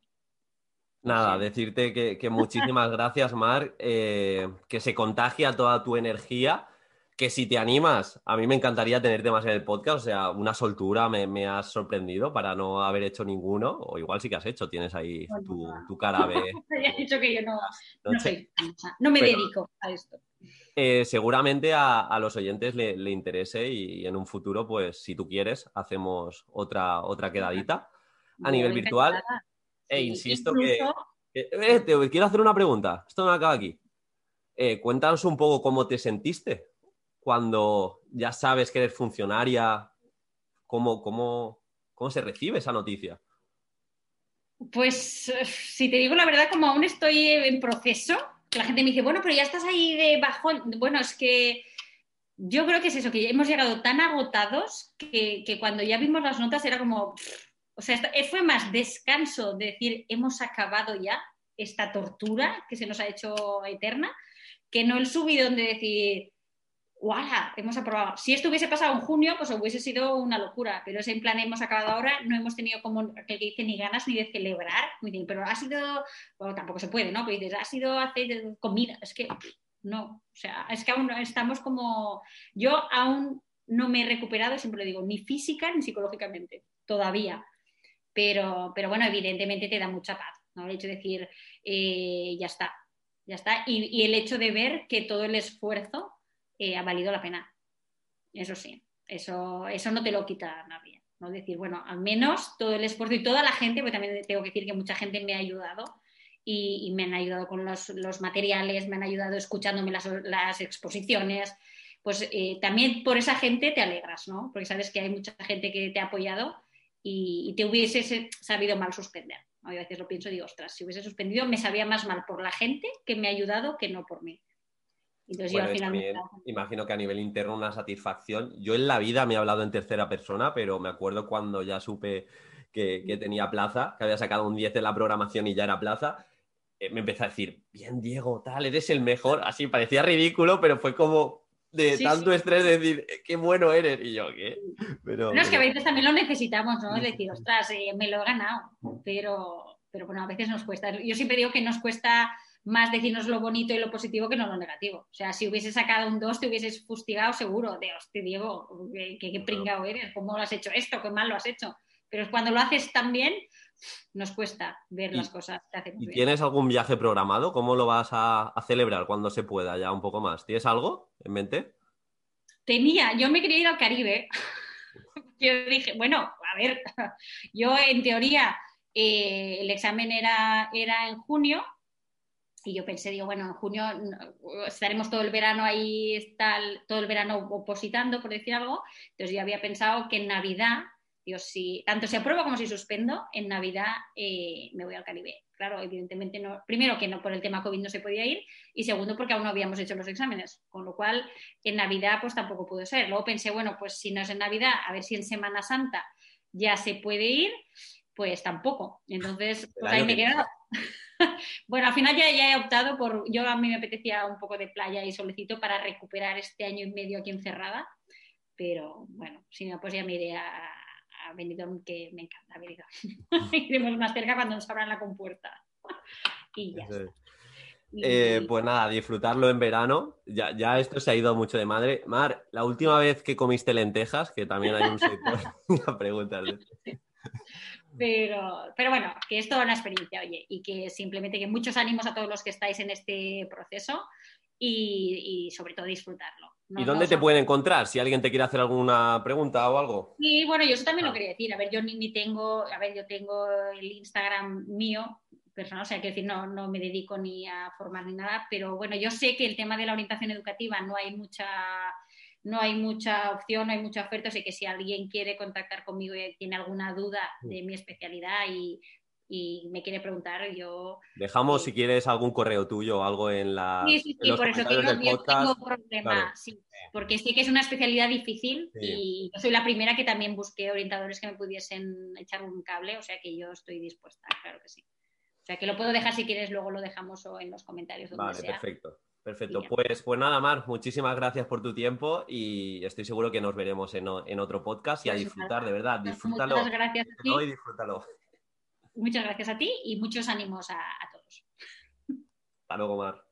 Nada, decirte que, que muchísimas gracias, Mar, eh, que se contagia toda tu energía, que si te animas, a mí me encantaría tenerte más en el podcast, o sea, una soltura me, me has sorprendido para no haber hecho ninguno, o igual sí que has hecho, tienes ahí Bueno, tu, tu cara B. Que yo no, no noche. soy famosa, no me Pero- dedico a esto. Eh, seguramente a, a los oyentes le, le interese y, en un futuro, pues si tú quieres, hacemos otra, otra quedadita. A nivel virtual, e Sí, insisto que, incluso- Eh, eh, te quiero hacer una pregunta. Esto no acaba aquí. Eh, cuéntanos un poco cómo te sentiste cuando ya sabes que eres funcionaria. ¿Cómo, cómo, cómo se recibe esa noticia? Pues eh, si te digo la verdad, como aún estoy en proceso, la gente me dice, bueno, pero ya estás ahí de bajón. Bueno, es que yo creo que es eso, que hemos llegado tan agotados que, que cuando ya vimos las notas era como, o sea, esta- fue más descanso de decir, hemos acabado ya esta tortura que se nos ha hecho eterna, que no el subidón de decir, ¡guau! Hemos aprobado. Si esto hubiese pasado en junio, pues hubiese sido una locura, pero es en plan, hemos acabado ahora, no hemos tenido como que dice ni ganas ni de celebrar, pero ha sido, bueno, tampoco se puede, ¿no? Pero dices, ha sido hacer comida, es que no, o sea, es que aún estamos como, yo aún no me he recuperado, siempre lo digo, ni física ni psicológicamente, todavía. Pero, pero bueno, evidentemente te da mucha paz, ¿no? El hecho de decir, eh, ya está, ya está. Y, el hecho de ver que todo el esfuerzo eh, ha valido la pena. Eso sí, eso, eso no te lo quita nadie. ¿no? decir, bueno, al menos todo el esfuerzo y toda la gente, porque también tengo que decir que mucha gente me ha ayudado y, me han ayudado con los, materiales, me han ayudado escuchándome las, exposiciones. Pues eh, también por esa gente te alegras, ¿no? Porque sabes que hay mucha gente que te ha apoyado y, te hubiese sabido mal suspender. A veces lo pienso y digo, ostras, si hubiese suspendido me sabía más mal por la gente que me ha ayudado que no por mí. Entonces yo al final imagino que a nivel interno una satisfacción. Yo en la vida me he hablado en tercera persona, pero me acuerdo cuando ya supe que, que tenía plaza, que había sacado un 10 en la programación y ya era plaza, eh, me empezó a decir, bien Diego, tal, eres el mejor. Así parecía ridículo, pero fue como de tanto estrés de decir, eh, qué bueno eres. Y yo, ¿qué? Pero, es que a veces también lo necesitamos, ¿no? Es decir, ostras, eh, me lo he ganado. Pero, pero bueno, a veces nos cuesta. Yo siempre digo que nos cuesta más decirnos lo bonito y lo positivo que no lo negativo. O sea, si hubiese sacado un 2, te hubieses fustigado seguro de, hostia, Diego, qué, qué pringado eres, cómo lo has hecho esto, qué mal lo has hecho. Pero cuando lo haces tan bien, nos cuesta ver las cosas. ¿Y tienes algún viaje programado? ¿Cómo lo vas a, celebrar cuando se pueda ya un poco más? ¿Tienes algo en mente? Tenía, yo me quería ir al Caribe. yo dije, bueno, a ver, yo en teoría eh, el examen era, era en junio y yo pensé, digo, bueno, en junio estaremos todo el verano ahí, todo el verano opositando, por decir algo. Entonces yo había pensado que en Navidad Dios, si tanto se aprueba como si suspendo, en Navidad eh, me voy al Caribe. Claro, evidentemente no. Primero que no por el tema COVID no se podía ir y segundo porque aún no habíamos hecho los exámenes, con lo cual en Navidad pues tampoco pudo ser. Luego pensé, bueno, pues si no es en Navidad, a ver si en Semana Santa ya se puede ir, pues tampoco. Entonces, pues ahí me he quedado. bueno, al final ya, ya, he optado por, yo a mí me apetecía un poco de playa y solecito para recuperar este año y medio aquí encerrada, pero bueno, si no, pues ya me iré a, a Benidorm, que me encanta Benidorm. Iremos más cerca cuando nos abran la compuerta. y ya eh, pues nada, disfrutarlo en verano. Ya, ya, esto se ha ido mucho de madre. Mar, la última vez que comiste lentejas, que también hay un sector, una pregunta. Pero, pero bueno, que es toda una experiencia, oye, y que simplemente que muchos ánimos a todos los que estáis en este proceso y, sobre todo disfrutarlo. ¿Y dónde te pueden encontrar? Si alguien te quiere hacer alguna pregunta o algo. Sí, bueno, yo eso también lo ah. quería decir. A ver, yo ni, tengo, a ver, yo tengo el Instagram mío personal, o sea, que decir, no, no me dedico ni a formar ni nada, pero bueno, yo sé que el tema de la orientación educativa no hay mucha no hay mucha opción, no hay mucha oferta, sea que si alguien quiere contactar conmigo y tiene alguna duda de mi especialidad y y me quiere preguntar, yo... Dejamos, eh, si quieres, algún correo tuyo o algo en la... Sí, sí, sí, por eso tengo, yo tengo problema, sí, porque sí que es una especialidad difícil y yo soy la primera que también busqué orientadores que me pudiesen echar un cable, o sea que yo estoy dispuesta, claro que sí. O sea que lo puedo dejar si quieres, luego lo dejamos o en los comentarios. Donde vale, perfecto. Perfecto, pues, pues nada, Mar, muchísimas gracias por tu tiempo y estoy seguro que nos veremos en, otro podcast y a pues disfrutar, de verdad, disfrútalo. Muchas gracias a ti. Y disfrútalo. Muchas gracias a ti y muchos ánimos a, todos. Hasta luego, Mar.